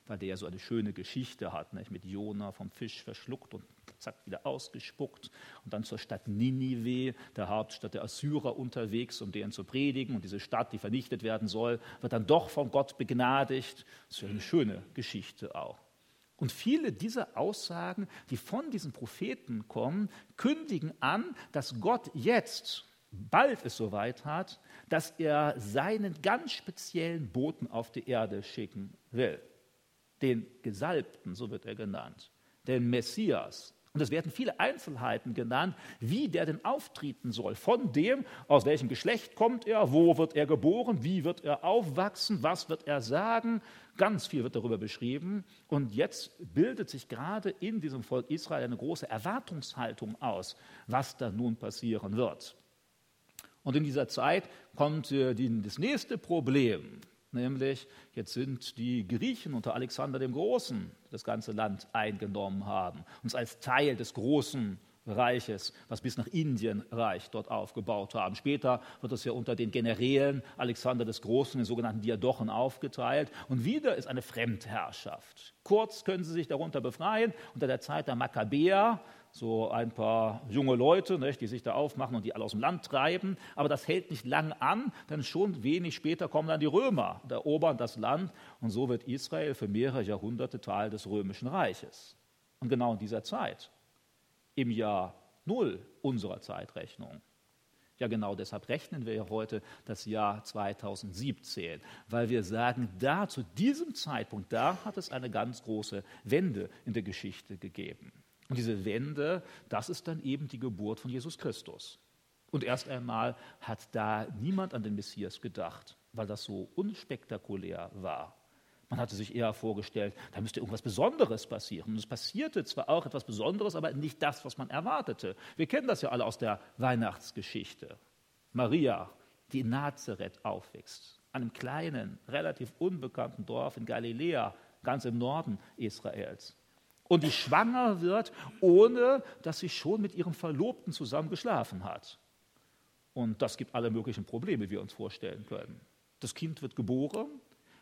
weil der ja so eine schöne Geschichte hat, nicht? mit Jona vom Fisch verschluckt und zack, wieder ausgespuckt und dann zur Stadt Ninive, der Hauptstadt der Assyrer, unterwegs, um deren zu predigen. Und diese Stadt, die vernichtet werden soll, wird dann doch von Gott begnadigt. Das ist ja eine schöne Geschichte auch. Und viele dieser Aussagen, die von diesen Propheten kommen, kündigen an, dass Gott jetzt, bald es soweit hat, dass er seinen ganz speziellen Boten auf die Erde schicken will. Den Gesalbten, so wird er genannt, den Messias, Und es werden viele Einzelheiten genannt, wie der denn auftreten soll. Von dem, aus welchem Geschlecht kommt er, wo wird er geboren, wie wird er aufwachsen, was wird er sagen. Ganz viel wird darüber beschrieben. Und jetzt bildet sich gerade in diesem Volk Israel eine große Erwartungshaltung aus, was da nun passieren wird. Und in dieser Zeit kommt äh, das nächste Problem nämlich jetzt sind die Griechen unter Alexander dem Großen das ganze Land eingenommen haben, uns als Teil des großen Reiches, was bis nach Indien reicht, dort aufgebaut haben. Später wird es ja unter den Generälen Alexander des Großen, den sogenannten Diadochen, aufgeteilt. Und wieder ist eine Fremdherrschaft. Kurz können sie sich darunter befreien unter der Zeit der Makkabäer, so ein paar junge Leute, nicht, die sich da aufmachen und die alle aus dem Land treiben. Aber das hält nicht lang an, denn schon wenig später kommen dann die Römer, erobern das Land und so wird Israel für mehrere Jahrhunderte Teil des römischen Reiches. Und genau in dieser Zeit, im Jahr Null unserer Zeitrechnung, ja, genau deshalb rechnen wir ja heute das Jahr 2017, weil wir sagen, da zu diesem Zeitpunkt, da hat es eine ganz große Wende in der Geschichte gegeben. Und diese Wende, das ist dann eben die Geburt von Jesus Christus. Und erst einmal hat da niemand an den Messias gedacht, weil das so unspektakulär war. Man hatte sich eher vorgestellt, da müsste irgendwas Besonderes passieren. Und es passierte zwar auch etwas Besonderes, aber nicht das, was man erwartete. Wir kennen das ja alle aus der Weihnachtsgeschichte. Maria, die in Nazareth aufwächst, einem kleinen, relativ unbekannten Dorf in Galiläa, ganz im Norden Israels und die schwanger wird, ohne dass sie schon mit ihrem Verlobten zusammen geschlafen hat. Und das gibt alle möglichen Probleme, die wir uns vorstellen können. Das Kind wird geboren.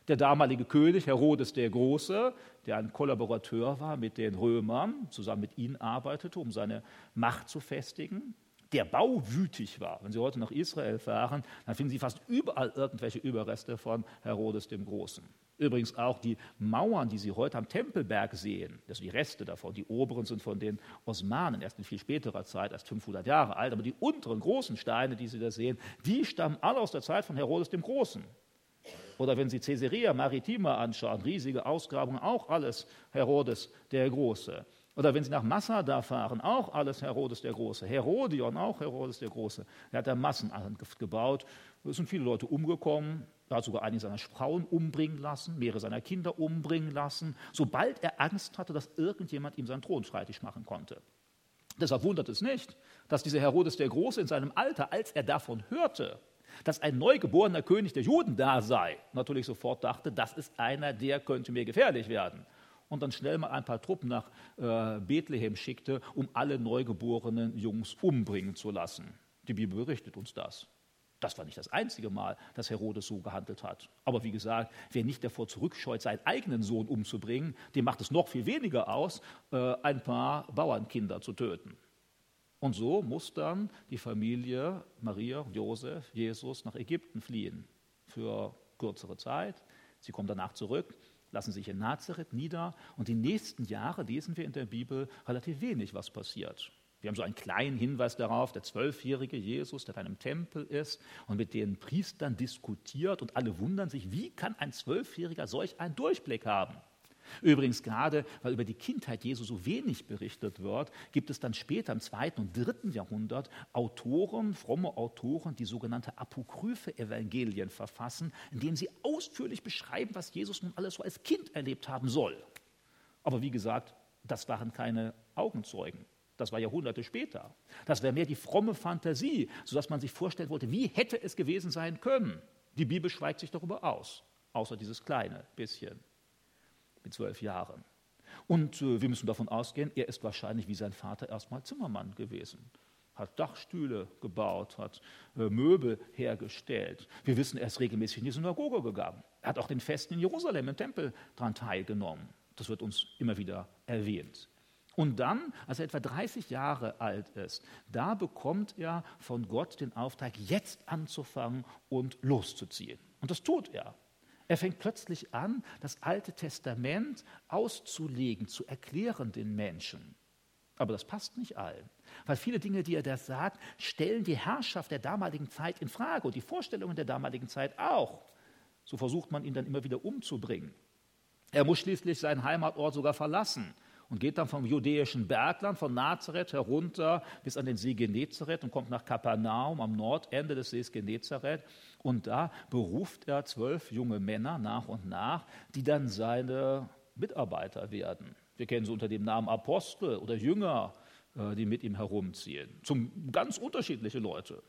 Der damalige König Herodes der Große, der ein Kollaborateur war mit den Römern, zusammen mit ihnen arbeitete, um seine Macht zu festigen, der bauwütig war. Wenn Sie heute nach Israel fahren, dann finden Sie fast überall irgendwelche Überreste von Herodes dem Großen. Übrigens auch die Mauern, die Sie heute am Tempelberg sehen, das sind die Reste davon, die oberen sind von den Osmanen, erst in viel späterer Zeit, erst 500 Jahre alt, aber die unteren großen Steine, die Sie da sehen, die stammen alle aus der Zeit von Herodes dem Großen. Oder wenn Sie Caesarea Maritima anschauen, riesige Ausgrabungen, auch alles Herodes der Große. Oder wenn Sie nach Massada fahren, auch alles Herodes der Große. Herodion, auch Herodes der Große. Er hat da Massenangriff gebaut. Es sind viele Leute umgekommen. Er hat sogar einige seiner Frauen umbringen lassen, mehrere seiner Kinder umbringen lassen, sobald er Angst hatte, dass irgendjemand ihm seinen Thron streitig machen konnte. Deshalb wundert es nicht, dass dieser Herodes der Große in seinem Alter, als er davon hörte, dass ein neugeborener König der Juden da sei, natürlich sofort dachte, das ist einer, der könnte mir gefährlich werden. Und dann schnell mal ein paar Truppen nach äh, Bethlehem schickte, um alle neugeborenen Jungs umbringen zu lassen. Die Bibel berichtet uns das. Das war nicht das einzige Mal, dass Herodes so gehandelt hat. Aber wie gesagt, wer nicht davor zurückscheut, seinen eigenen Sohn umzubringen, dem macht es noch viel weniger aus, äh, ein paar Bauernkinder zu töten. Und so muss dann die Familie Maria, Josef, Jesus nach Ägypten fliehen für kürzere Zeit. Sie kommen danach zurück, lassen sich in Nazareth nieder und die nächsten Jahre lesen wir in der Bibel relativ wenig, was passiert. Wir haben so einen kleinen Hinweis darauf, der zwölfjährige Jesus, der in einem Tempel ist und mit den Priestern diskutiert und alle wundern sich, wie kann ein Zwölfjähriger solch einen Durchblick haben? Übrigens gerade, weil über die Kindheit Jesu so wenig berichtet wird, gibt es dann später im zweiten und dritten Jahrhundert Autoren, fromme Autoren, die sogenannte apokryphe Evangelien verfassen, indem sie ausführlich beschreiben, was Jesus nun alles so als Kind erlebt haben soll. Aber wie gesagt, das waren keine Augenzeugen. Das war Jahrhunderte später. Das wäre mehr die fromme Fantasie, sodass man sich vorstellen wollte, wie hätte es gewesen sein können. Die Bibel schweigt sich darüber aus, außer dieses kleine bisschen mit zwölf Jahren. Und äh, wir müssen davon ausgehen, er ist wahrscheinlich wie sein Vater erstmal Zimmermann gewesen hat Dachstühle gebaut, hat äh, Möbel hergestellt. Wir wissen, er ist regelmäßig in die Synagoge gegangen. Er hat auch den Festen in Jerusalem im Tempel daran teilgenommen. Das wird uns immer wieder erwähnt. Und dann, als er etwa 30 Jahre alt ist, da bekommt er von Gott den Auftrag, jetzt anzufangen und loszuziehen. Und das tut er. Er fängt plötzlich an, das Alte Testament auszulegen, zu erklären den Menschen. Aber das passt nicht allen, weil viele Dinge, die er da sagt, stellen die Herrschaft der damaligen Zeit in Frage und die Vorstellungen der damaligen Zeit auch. So versucht man ihn dann immer wieder umzubringen. Er muss schließlich seinen Heimatort sogar verlassen und geht dann vom judäischen Bergland von Nazareth herunter bis an den See Genezareth und kommt nach Kapernaum am Nordende des Sees Genezareth. Und da beruft er zwölf junge Männer nach und nach, die dann seine Mitarbeiter werden. Wir kennen sie unter dem Namen Apostel oder Jünger, äh, die mit ihm herumziehen. Zum ganz unterschiedliche Leute.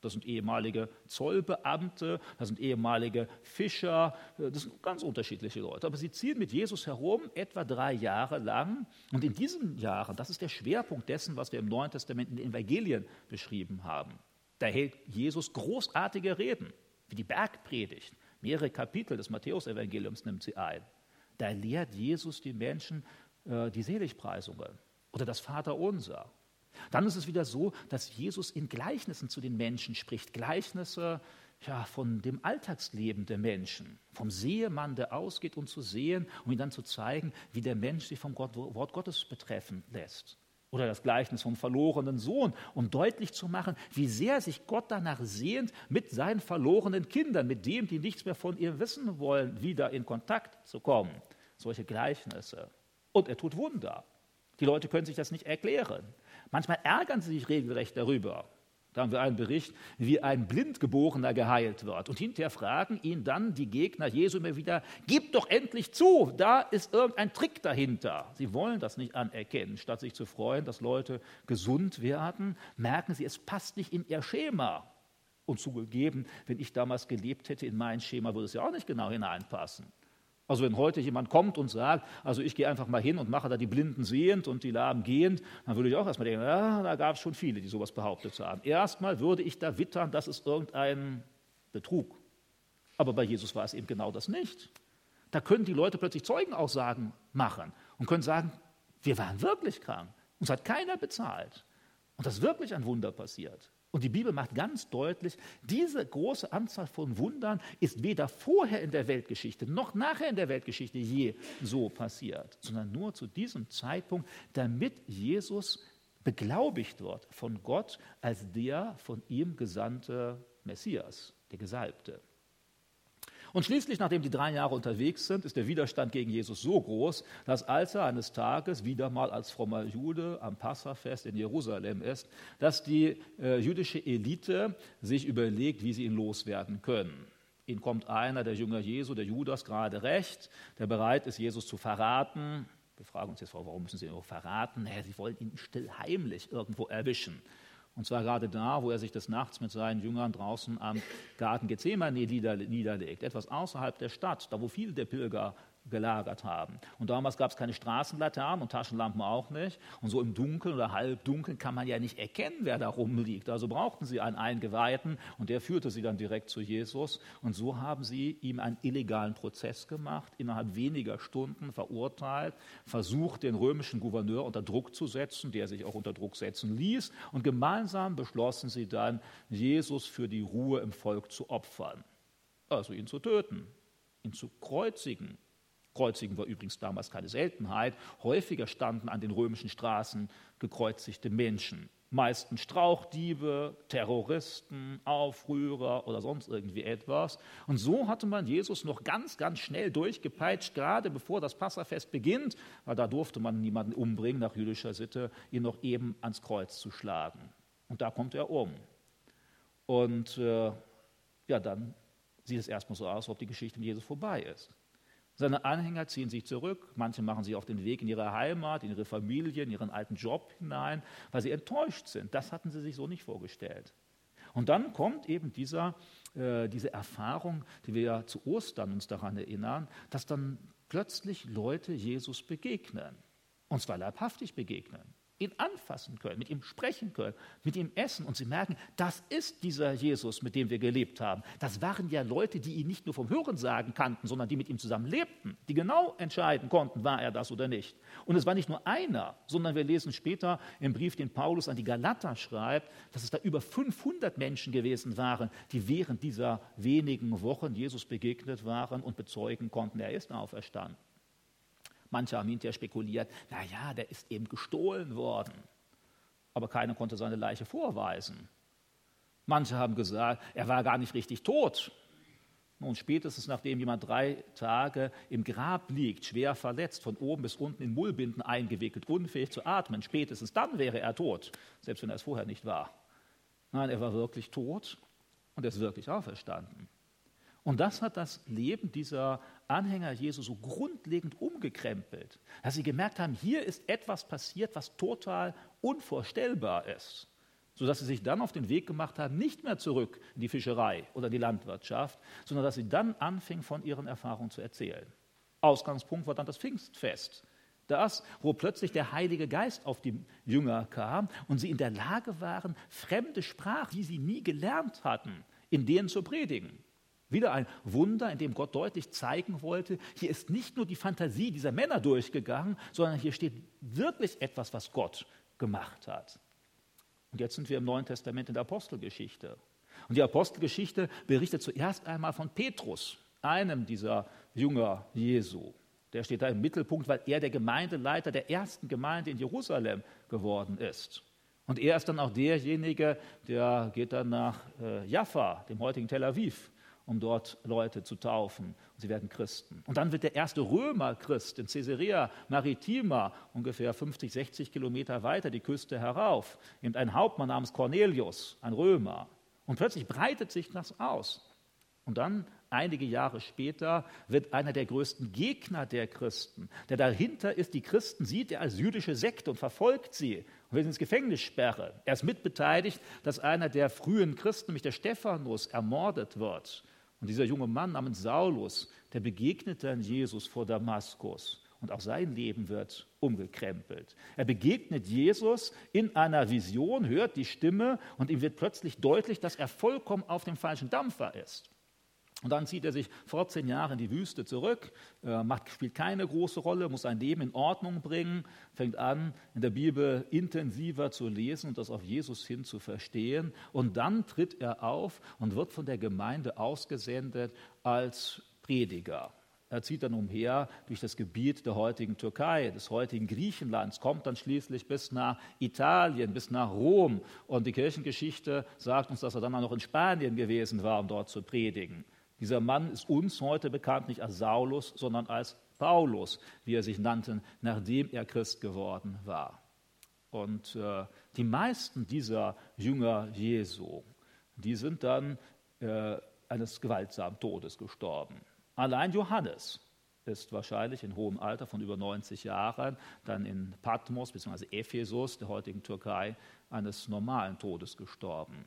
Das sind ehemalige Zollbeamte, das sind ehemalige Fischer, äh, das sind ganz unterschiedliche Leute. Aber sie ziehen mit Jesus herum etwa drei Jahre lang. Und in diesen Jahren, das ist der Schwerpunkt dessen, was wir im Neuen Testament in den Evangelien beschrieben haben, da hält Jesus großartige Reden, wie die Bergpredigt. Mehrere Kapitel des Matthäusevangeliums nimmt sie ein. Da lehrt Jesus die Menschen äh, die Seligpreisungen oder das Vaterunser dann ist es wieder so, dass Jesus in Gleichnissen zu den Menschen spricht. Gleichnisse ja, von dem Alltagsleben der Menschen, vom Sehemann, der ausgeht, um zu sehen, um ihm dann zu zeigen, wie der Mensch sich vom Gott, Wort Gottes betreffen lässt. Oder das Gleichnis vom verlorenen Sohn, um deutlich zu machen, wie sehr sich Gott danach sehnt, mit seinen verlorenen Kindern, mit dem, die nichts mehr von ihr wissen wollen, wieder in Kontakt zu kommen. Solche Gleichnisse. Und er tut Wunder. Die Leute können sich das nicht erklären. Manchmal ärgern sie sich regelrecht darüber. Da haben wir einen Bericht, wie ein Blindgeborener geheilt wird. Und hinterher fragen ihn dann die Gegner Jesu immer wieder, gib doch endlich zu, da ist irgendein Trick dahinter. Sie wollen das nicht anerkennen. Statt sich zu freuen, dass Leute gesund werden, merken sie, es passt nicht in ihr Schema. Und zugegeben, wenn ich damals gelebt hätte in mein Schema, würde es ja auch nicht genau hineinpassen. Also wenn heute jemand kommt und sagt, also ich gehe einfach mal hin und mache da die Blinden sehend und die Lahmen gehend, dann würde ich auch erstmal denken, ja, da gab es schon viele, die sowas behauptet haben. Erstmal würde ich da wittern, das ist irgendein Betrug. Aber bei Jesus war es eben genau das nicht. Da können die Leute plötzlich Zeugenaussagen machen und können sagen, wir waren wirklich krank. Uns hat keiner bezahlt. Und das ist wirklich ein Wunder passiert. Und die Bibel macht ganz deutlich, diese große Anzahl von Wundern ist weder vorher in der Weltgeschichte noch nachher in der Weltgeschichte je so passiert, sondern nur zu diesem Zeitpunkt, damit Jesus beglaubigt wird von Gott als der von ihm gesandte Messias, der Gesalbte. Und schließlich, nachdem die drei Jahre unterwegs sind, ist der Widerstand gegen Jesus so groß, dass als er eines Tages wieder mal als frommer Jude am Passafest in Jerusalem ist, dass die äh, jüdische Elite sich überlegt, wie sie ihn loswerden können. Ihnen kommt einer, der Jünger Jesu, der Judas, gerade recht, der bereit ist, Jesus zu verraten. Wir fragen uns jetzt, warum müssen Sie ihn verraten? Naja, sie wollen ihn still heimlich irgendwo erwischen. Und zwar gerade da, wo er sich des Nachts mit seinen Jüngern draußen am Garten Gethsemane niederlegt, etwas außerhalb der Stadt, da wo viele der Pilger gelagert haben. Und damals gab es keine Straßenlaternen und Taschenlampen auch nicht. Und so im Dunkeln oder Halbdunkeln kann man ja nicht erkennen, wer da rumliegt. Also brauchten sie einen Eingeweihten und der führte sie dann direkt zu Jesus. Und so haben sie ihm einen illegalen Prozess gemacht, innerhalb weniger Stunden verurteilt, versucht, den römischen Gouverneur unter Druck zu setzen, der sich auch unter Druck setzen ließ. Und gemeinsam beschlossen sie dann, Jesus für die Ruhe im Volk zu opfern. Also ihn zu töten, ihn zu kreuzigen, Kreuzigen war übrigens damals keine Seltenheit. Häufiger standen an den römischen Straßen gekreuzigte Menschen. Meistens Strauchdiebe, Terroristen, Aufrührer oder sonst irgendwie etwas. Und so hatte man Jesus noch ganz, ganz schnell durchgepeitscht, gerade bevor das Passafest beginnt, weil da durfte man niemanden umbringen nach jüdischer Sitte, ihn noch eben ans Kreuz zu schlagen. Und da kommt er um. Und äh, ja, dann sieht es erstmal so aus, als ob die Geschichte mit Jesus vorbei ist. Seine Anhänger ziehen sich zurück, manche machen sich auf den Weg in ihre Heimat, in ihre Familie, in ihren alten Job hinein, weil sie enttäuscht sind. Das hatten sie sich so nicht vorgestellt. Und dann kommt eben dieser, äh, diese Erfahrung, die wir ja zu Ostern uns daran erinnern, dass dann plötzlich Leute Jesus begegnen. Und zwar leibhaftig begegnen ihn anfassen können, mit ihm sprechen können, mit ihm essen und sie merken, das ist dieser Jesus, mit dem wir gelebt haben. Das waren ja Leute, die ihn nicht nur vom Hörensagen kannten, sondern die mit ihm zusammen lebten, die genau entscheiden konnten, war er das oder nicht. Und es war nicht nur einer, sondern wir lesen später im Brief, den Paulus an die Galater schreibt, dass es da über 500 Menschen gewesen waren, die während dieser wenigen Wochen Jesus begegnet waren und bezeugen konnten, er ist auferstanden. Manche haben hinterher spekuliert, naja, der ist eben gestohlen worden. Aber keiner konnte seine Leiche vorweisen. Manche haben gesagt, er war gar nicht richtig tot. Nun, spätestens nachdem jemand drei Tage im Grab liegt, schwer verletzt, von oben bis unten in Mullbinden eingewickelt, unfähig zu atmen, spätestens dann wäre er tot, selbst wenn er es vorher nicht war. Nein, er war wirklich tot und er ist wirklich auferstanden. Und das hat das Leben dieser Anhänger Jesu so grundlegend umgekrempelt, dass sie gemerkt haben, hier ist etwas passiert, was total unvorstellbar ist sodass sie sich dann auf den Weg gemacht haben, nicht mehr zurück in die Fischerei oder die Landwirtschaft, sondern dass sie dann anfingen, von ihren Erfahrungen zu erzählen. Ausgangspunkt war dann das Pfingstfest. Das, wo plötzlich der Heilige Geist auf die Jünger kam und sie in der Lage waren, fremde Sprachen, die sie nie gelernt hatten, in denen zu predigen. Wieder ein Wunder, in dem Gott deutlich zeigen wollte, hier ist nicht nur die Fantasie dieser Männer durchgegangen, sondern hier steht wirklich etwas, was Gott gemacht hat. Und jetzt sind wir im Neuen Testament in der Apostelgeschichte. Und die Apostelgeschichte berichtet zuerst einmal von Petrus, einem dieser Jünger Jesu. Der steht da im Mittelpunkt, weil er der Gemeindeleiter der ersten Gemeinde in Jerusalem geworden ist. Und er ist dann auch derjenige, der geht dann nach äh, Jaffa, dem heutigen Tel Aviv, um dort Leute zu taufen. Und sie werden Christen. Und dann wird der erste Römer Christ in Caesarea Maritima, ungefähr 50, 60 Kilometer weiter die Küste herauf. Eben ein Hauptmann namens Cornelius, ein Römer. Und plötzlich breitet sich das aus. Und dann, einige Jahre später, wird einer der größten Gegner der Christen, der dahinter ist, die Christen sieht er als jüdische Sekte und verfolgt sie und will sie ins Gefängnis sperren. Er ist mitbeteiligt, dass einer der frühen Christen, nämlich der Stephanus, ermordet wird. Und dieser junge Mann namens Saulus, der begegnet dann Jesus vor Damaskus. Und auch sein Leben wird umgekrempelt. Er begegnet Jesus in einer Vision, hört die Stimme und ihm wird plötzlich deutlich, dass er vollkommen auf dem falschen Dampfer ist. Und dann zieht er sich 14 Jahre in die Wüste zurück, äh, macht, spielt keine große Rolle, muss sein Leben in Ordnung bringen, fängt an, in der Bibel intensiver zu lesen und das auf Jesus hin zu verstehen. Und dann tritt er auf und wird von der Gemeinde ausgesendet als Prediger. Er zieht dann umher durch das Gebiet der heutigen Türkei, des heutigen Griechenlands, kommt dann schließlich bis nach Italien, bis nach Rom. Und die Kirchengeschichte sagt uns, dass er dann auch noch in Spanien gewesen war, um dort zu predigen. Dieser Mann ist uns heute bekannt nicht als Saulus, sondern als Paulus, wie er sich nannte, nachdem er Christ geworden war. Und äh, die meisten dieser Jünger Jesu, die sind dann äh, eines gewaltsamen Todes gestorben. Allein Johannes ist wahrscheinlich in hohem Alter von über 90 Jahren dann in Patmos bzw. Ephesus, der heutigen Türkei, eines normalen Todes gestorben.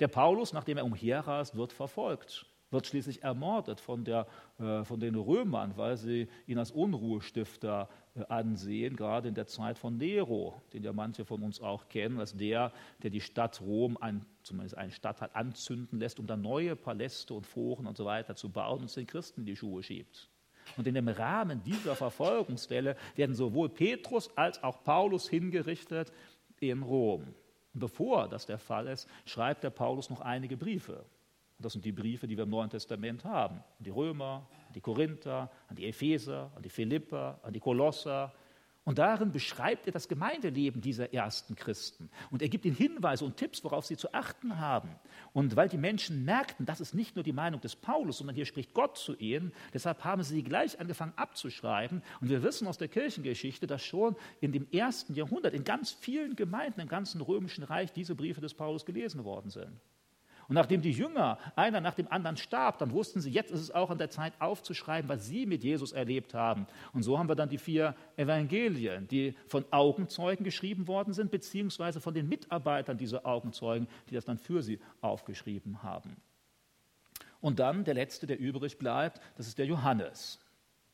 Der Paulus, nachdem er umherreist, wird verfolgt wird schließlich ermordet von, der, äh, von den Römern, weil sie ihn als Unruhestifter äh, ansehen, gerade in der Zeit von Nero, den ja manche von uns auch kennen, als der, der die Stadt Rom, ein, zumindest eine Stadt hat, anzünden lässt, um dann neue Paläste und Foren und so weiter zu bauen und den Christen in die Schuhe schiebt. Und in dem Rahmen dieser Verfolgungswelle werden sowohl Petrus als auch Paulus hingerichtet in Rom. Bevor das der Fall ist, schreibt der Paulus noch einige Briefe. Das sind die Briefe, die wir im Neuen Testament haben. An die Römer, an die Korinther, an die Epheser, an die Philipper, an die Kolosser. Und darin beschreibt er das Gemeindeleben dieser ersten Christen. Und er gibt ihnen Hinweise und Tipps, worauf sie zu achten haben. Und weil die Menschen merkten, das ist nicht nur die Meinung des Paulus, sondern hier spricht Gott zu ihnen, deshalb haben sie gleich angefangen abzuschreiben. Und wir wissen aus der Kirchengeschichte, dass schon in dem ersten Jahrhundert in ganz vielen Gemeinden im ganzen römischen Reich diese Briefe des Paulus gelesen worden sind. Und nachdem die Jünger einer nach dem anderen starb, dann wussten sie, jetzt ist es auch an der Zeit aufzuschreiben, was sie mit Jesus erlebt haben. Und so haben wir dann die vier Evangelien, die von Augenzeugen geschrieben worden sind, beziehungsweise von den Mitarbeitern dieser Augenzeugen, die das dann für sie aufgeschrieben haben. Und dann der letzte, der übrig bleibt, das ist der Johannes.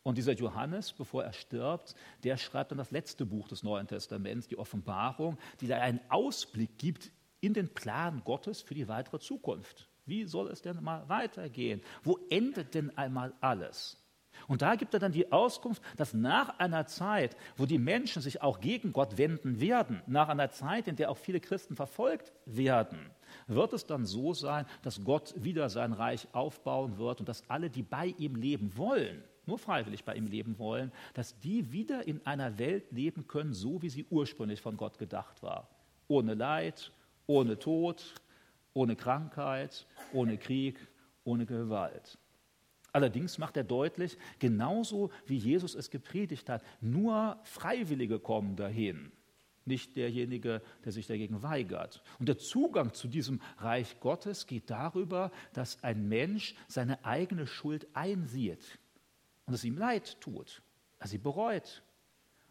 Und dieser Johannes, bevor er stirbt, der schreibt dann das letzte Buch des Neuen Testaments, die Offenbarung, die da einen Ausblick gibt in den Plan Gottes für die weitere Zukunft. Wie soll es denn mal weitergehen? Wo endet denn einmal alles? Und da gibt er dann die Auskunft, dass nach einer Zeit, wo die Menschen sich auch gegen Gott wenden werden, nach einer Zeit, in der auch viele Christen verfolgt werden, wird es dann so sein, dass Gott wieder sein Reich aufbauen wird und dass alle, die bei ihm leben wollen, nur freiwillig bei ihm leben wollen, dass die wieder in einer Welt leben können, so wie sie ursprünglich von Gott gedacht war. Ohne Leid, ohne Tod, ohne Krankheit, ohne Krieg, ohne Gewalt. Allerdings macht er deutlich, genauso wie Jesus es gepredigt hat, nur Freiwillige kommen dahin, nicht derjenige, der sich dagegen weigert. Und der Zugang zu diesem Reich Gottes geht darüber, dass ein Mensch seine eigene Schuld einsieht und es ihm leid tut, er sie bereut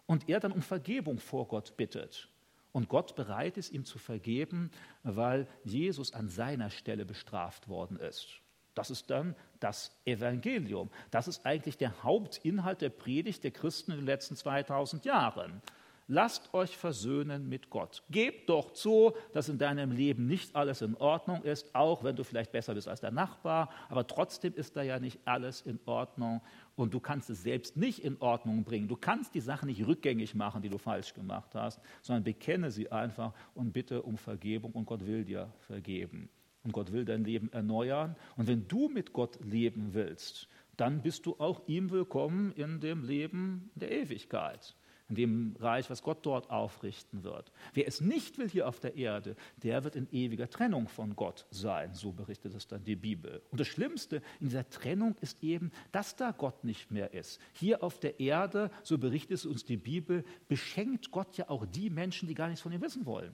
und er dann um Vergebung vor Gott bittet. Und Gott bereit ist, ihm zu vergeben, weil Jesus an seiner Stelle bestraft worden ist. Das ist dann das Evangelium. Das ist eigentlich der Hauptinhalt der Predigt der Christen in den letzten 2000 Jahren. Lasst euch versöhnen mit Gott. Gebt doch zu, dass in deinem Leben nicht alles in Ordnung ist, auch wenn du vielleicht besser bist als der Nachbar, aber trotzdem ist da ja nicht alles in Ordnung und du kannst es selbst nicht in Ordnung bringen. Du kannst die Sachen nicht rückgängig machen, die du falsch gemacht hast, sondern bekenne sie einfach und bitte um Vergebung und Gott will dir vergeben. Und Gott will dein Leben erneuern. Und wenn du mit Gott leben willst, dann bist du auch ihm willkommen in dem Leben der Ewigkeit in dem Reich, was Gott dort aufrichten wird. Wer es nicht will hier auf der Erde, der wird in ewiger Trennung von Gott sein, so berichtet es dann die Bibel. Und das Schlimmste in dieser Trennung ist eben, dass da Gott nicht mehr ist. Hier auf der Erde, so berichtet es uns die Bibel, beschenkt Gott ja auch die Menschen, die gar nichts von ihm wissen wollen.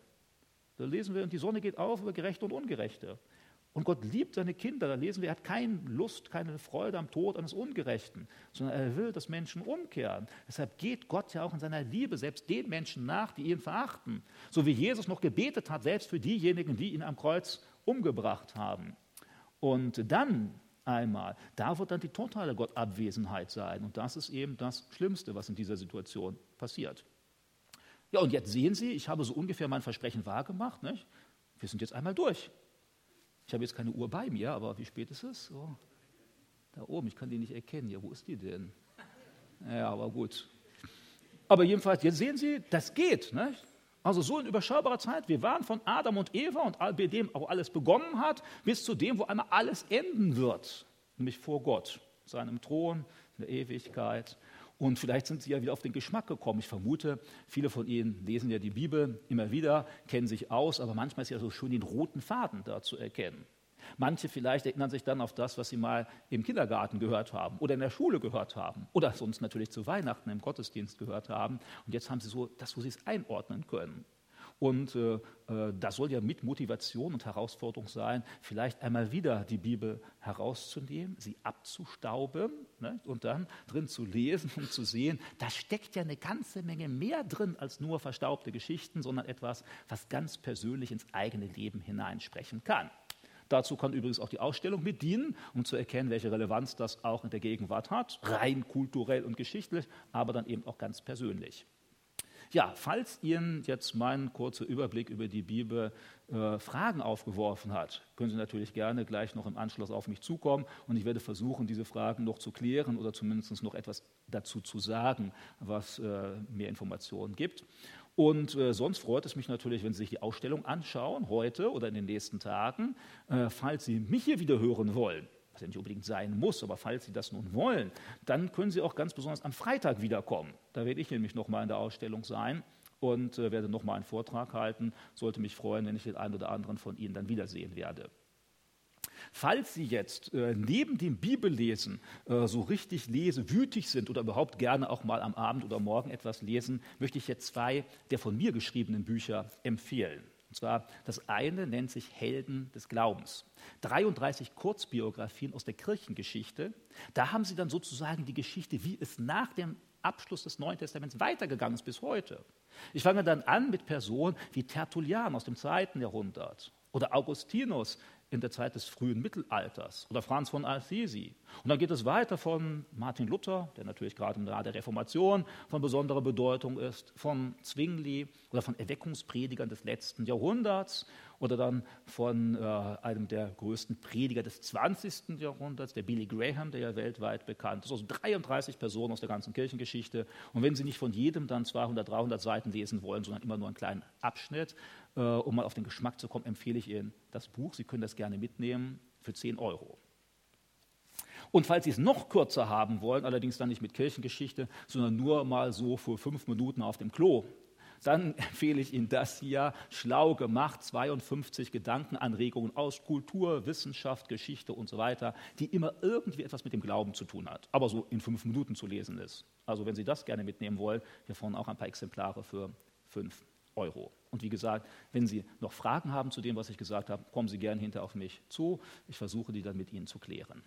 Da lesen wir, und die Sonne geht auf über Gerechte und Ungerechte. Und Gott liebt seine Kinder. Da lesen wir, er hat keine Lust, keine Freude am Tod eines Ungerechten, sondern er will, dass Menschen umkehren. Deshalb geht Gott ja auch in seiner Liebe selbst den Menschen nach, die ihn verachten. So wie Jesus noch gebetet hat, selbst für diejenigen, die ihn am Kreuz umgebracht haben. Und dann einmal, da wird dann die totale Gottabwesenheit sein. Und das ist eben das Schlimmste, was in dieser Situation passiert. Ja, und jetzt sehen Sie, ich habe so ungefähr mein Versprechen wahrgemacht. Nicht? Wir sind jetzt einmal durch. Ich habe jetzt keine Uhr bei mir, aber wie spät ist es? Oh, da oben, ich kann die nicht erkennen. Ja, wo ist die denn? Ja, aber gut. Aber jedenfalls, jetzt sehen Sie, das geht. Nicht? Also so in überschaubarer Zeit. Wir waren von Adam und Eva und bei dem auch alles begonnen hat, bis zu dem, wo einmal alles enden wird, nämlich vor Gott, seinem Thron, in der Ewigkeit. Und vielleicht sind Sie ja wieder auf den Geschmack gekommen. Ich vermute, viele von Ihnen lesen ja die Bibel immer wieder, kennen sich aus, aber manchmal ist ja so schön den roten Faden da zu erkennen. Manche vielleicht erinnern sich dann auf das, was sie mal im Kindergarten gehört haben oder in der Schule gehört haben oder sonst natürlich zu Weihnachten im Gottesdienst gehört haben. Und jetzt haben sie so das, wo sie es einordnen können. Und äh, äh, das soll ja mit Motivation und Herausforderung sein, vielleicht einmal wieder die Bibel herauszunehmen, sie abzustauben ne, und dann drin zu lesen und zu sehen, da steckt ja eine ganze Menge mehr drin als nur verstaubte Geschichten, sondern etwas, was ganz persönlich ins eigene Leben hineinsprechen kann. Dazu kann übrigens auch die Ausstellung mit dienen, um zu erkennen, welche Relevanz das auch in der Gegenwart hat, rein kulturell und geschichtlich, aber dann eben auch ganz persönlich. Ja, falls Ihnen jetzt mein kurzer Überblick über die Bibel äh, Fragen aufgeworfen hat, können Sie natürlich gerne gleich noch im Anschluss auf mich zukommen und ich werde versuchen, diese Fragen noch zu klären oder zumindest noch etwas dazu zu sagen, was äh, mehr Informationen gibt. Und äh, sonst freut es mich natürlich, wenn Sie sich die Ausstellung anschauen, heute oder in den nächsten Tagen. Äh, falls Sie mich hier wieder hören wollen, was ja nicht unbedingt sein muss, aber falls Sie das nun wollen, dann können Sie auch ganz besonders am Freitag wiederkommen. Da werde ich nämlich nochmal in der Ausstellung sein und äh, werde nochmal einen Vortrag halten. Sollte mich freuen, wenn ich den einen oder anderen von Ihnen dann wiedersehen werde. Falls Sie jetzt äh, neben dem Bibellesen äh, so richtig lesewütig sind oder überhaupt gerne auch mal am Abend oder morgen etwas lesen, möchte ich jetzt zwei der von mir geschriebenen Bücher empfehlen. Und zwar das eine nennt sich Helden des Glaubens. 33 Kurzbiografien aus der Kirchengeschichte. Da haben sie dann sozusagen die Geschichte, wie es nach dem Abschluss des Neuen Testaments weitergegangen ist bis heute. Ich fange dann an mit Personen wie Tertullian aus dem zweiten Jahrhundert oder Augustinus in der Zeit des frühen Mittelalters oder Franz von Assisi. Und dann geht es weiter von Martin Luther, der natürlich gerade im Jahr der Reformation von besonderer Bedeutung ist, von Zwingli oder von Erweckungspredigern des letzten Jahrhunderts oder dann von äh, einem der größten Prediger des 20. Jahrhunderts, der Billy Graham, der ja weltweit bekannt ist. Also 33 Personen aus der ganzen Kirchengeschichte. Und wenn Sie nicht von jedem dann 200, 300 Seiten lesen wollen, sondern immer nur einen kleinen Abschnitt, äh, um mal auf den Geschmack zu kommen, empfehle ich Ihnen das Buch. Sie können das gerne mitnehmen für 10 Euro. Und falls Sie es noch kürzer haben wollen, allerdings dann nicht mit Kirchengeschichte, sondern nur mal so für fünf Minuten auf dem Klo, dann empfehle ich Ihnen das hier. Schlau gemacht, 52 Gedankenanregungen aus Kultur, Wissenschaft, Geschichte und so weiter, die immer irgendwie etwas mit dem Glauben zu tun hat, aber so in fünf Minuten zu lesen ist. Also wenn Sie das gerne mitnehmen wollen, hier vorne auch ein paar Exemplare für fünf Euro. Und wie gesagt, wenn Sie noch Fragen haben zu dem, was ich gesagt habe, kommen Sie gerne hinter auf mich zu. Ich versuche, die dann mit Ihnen zu klären.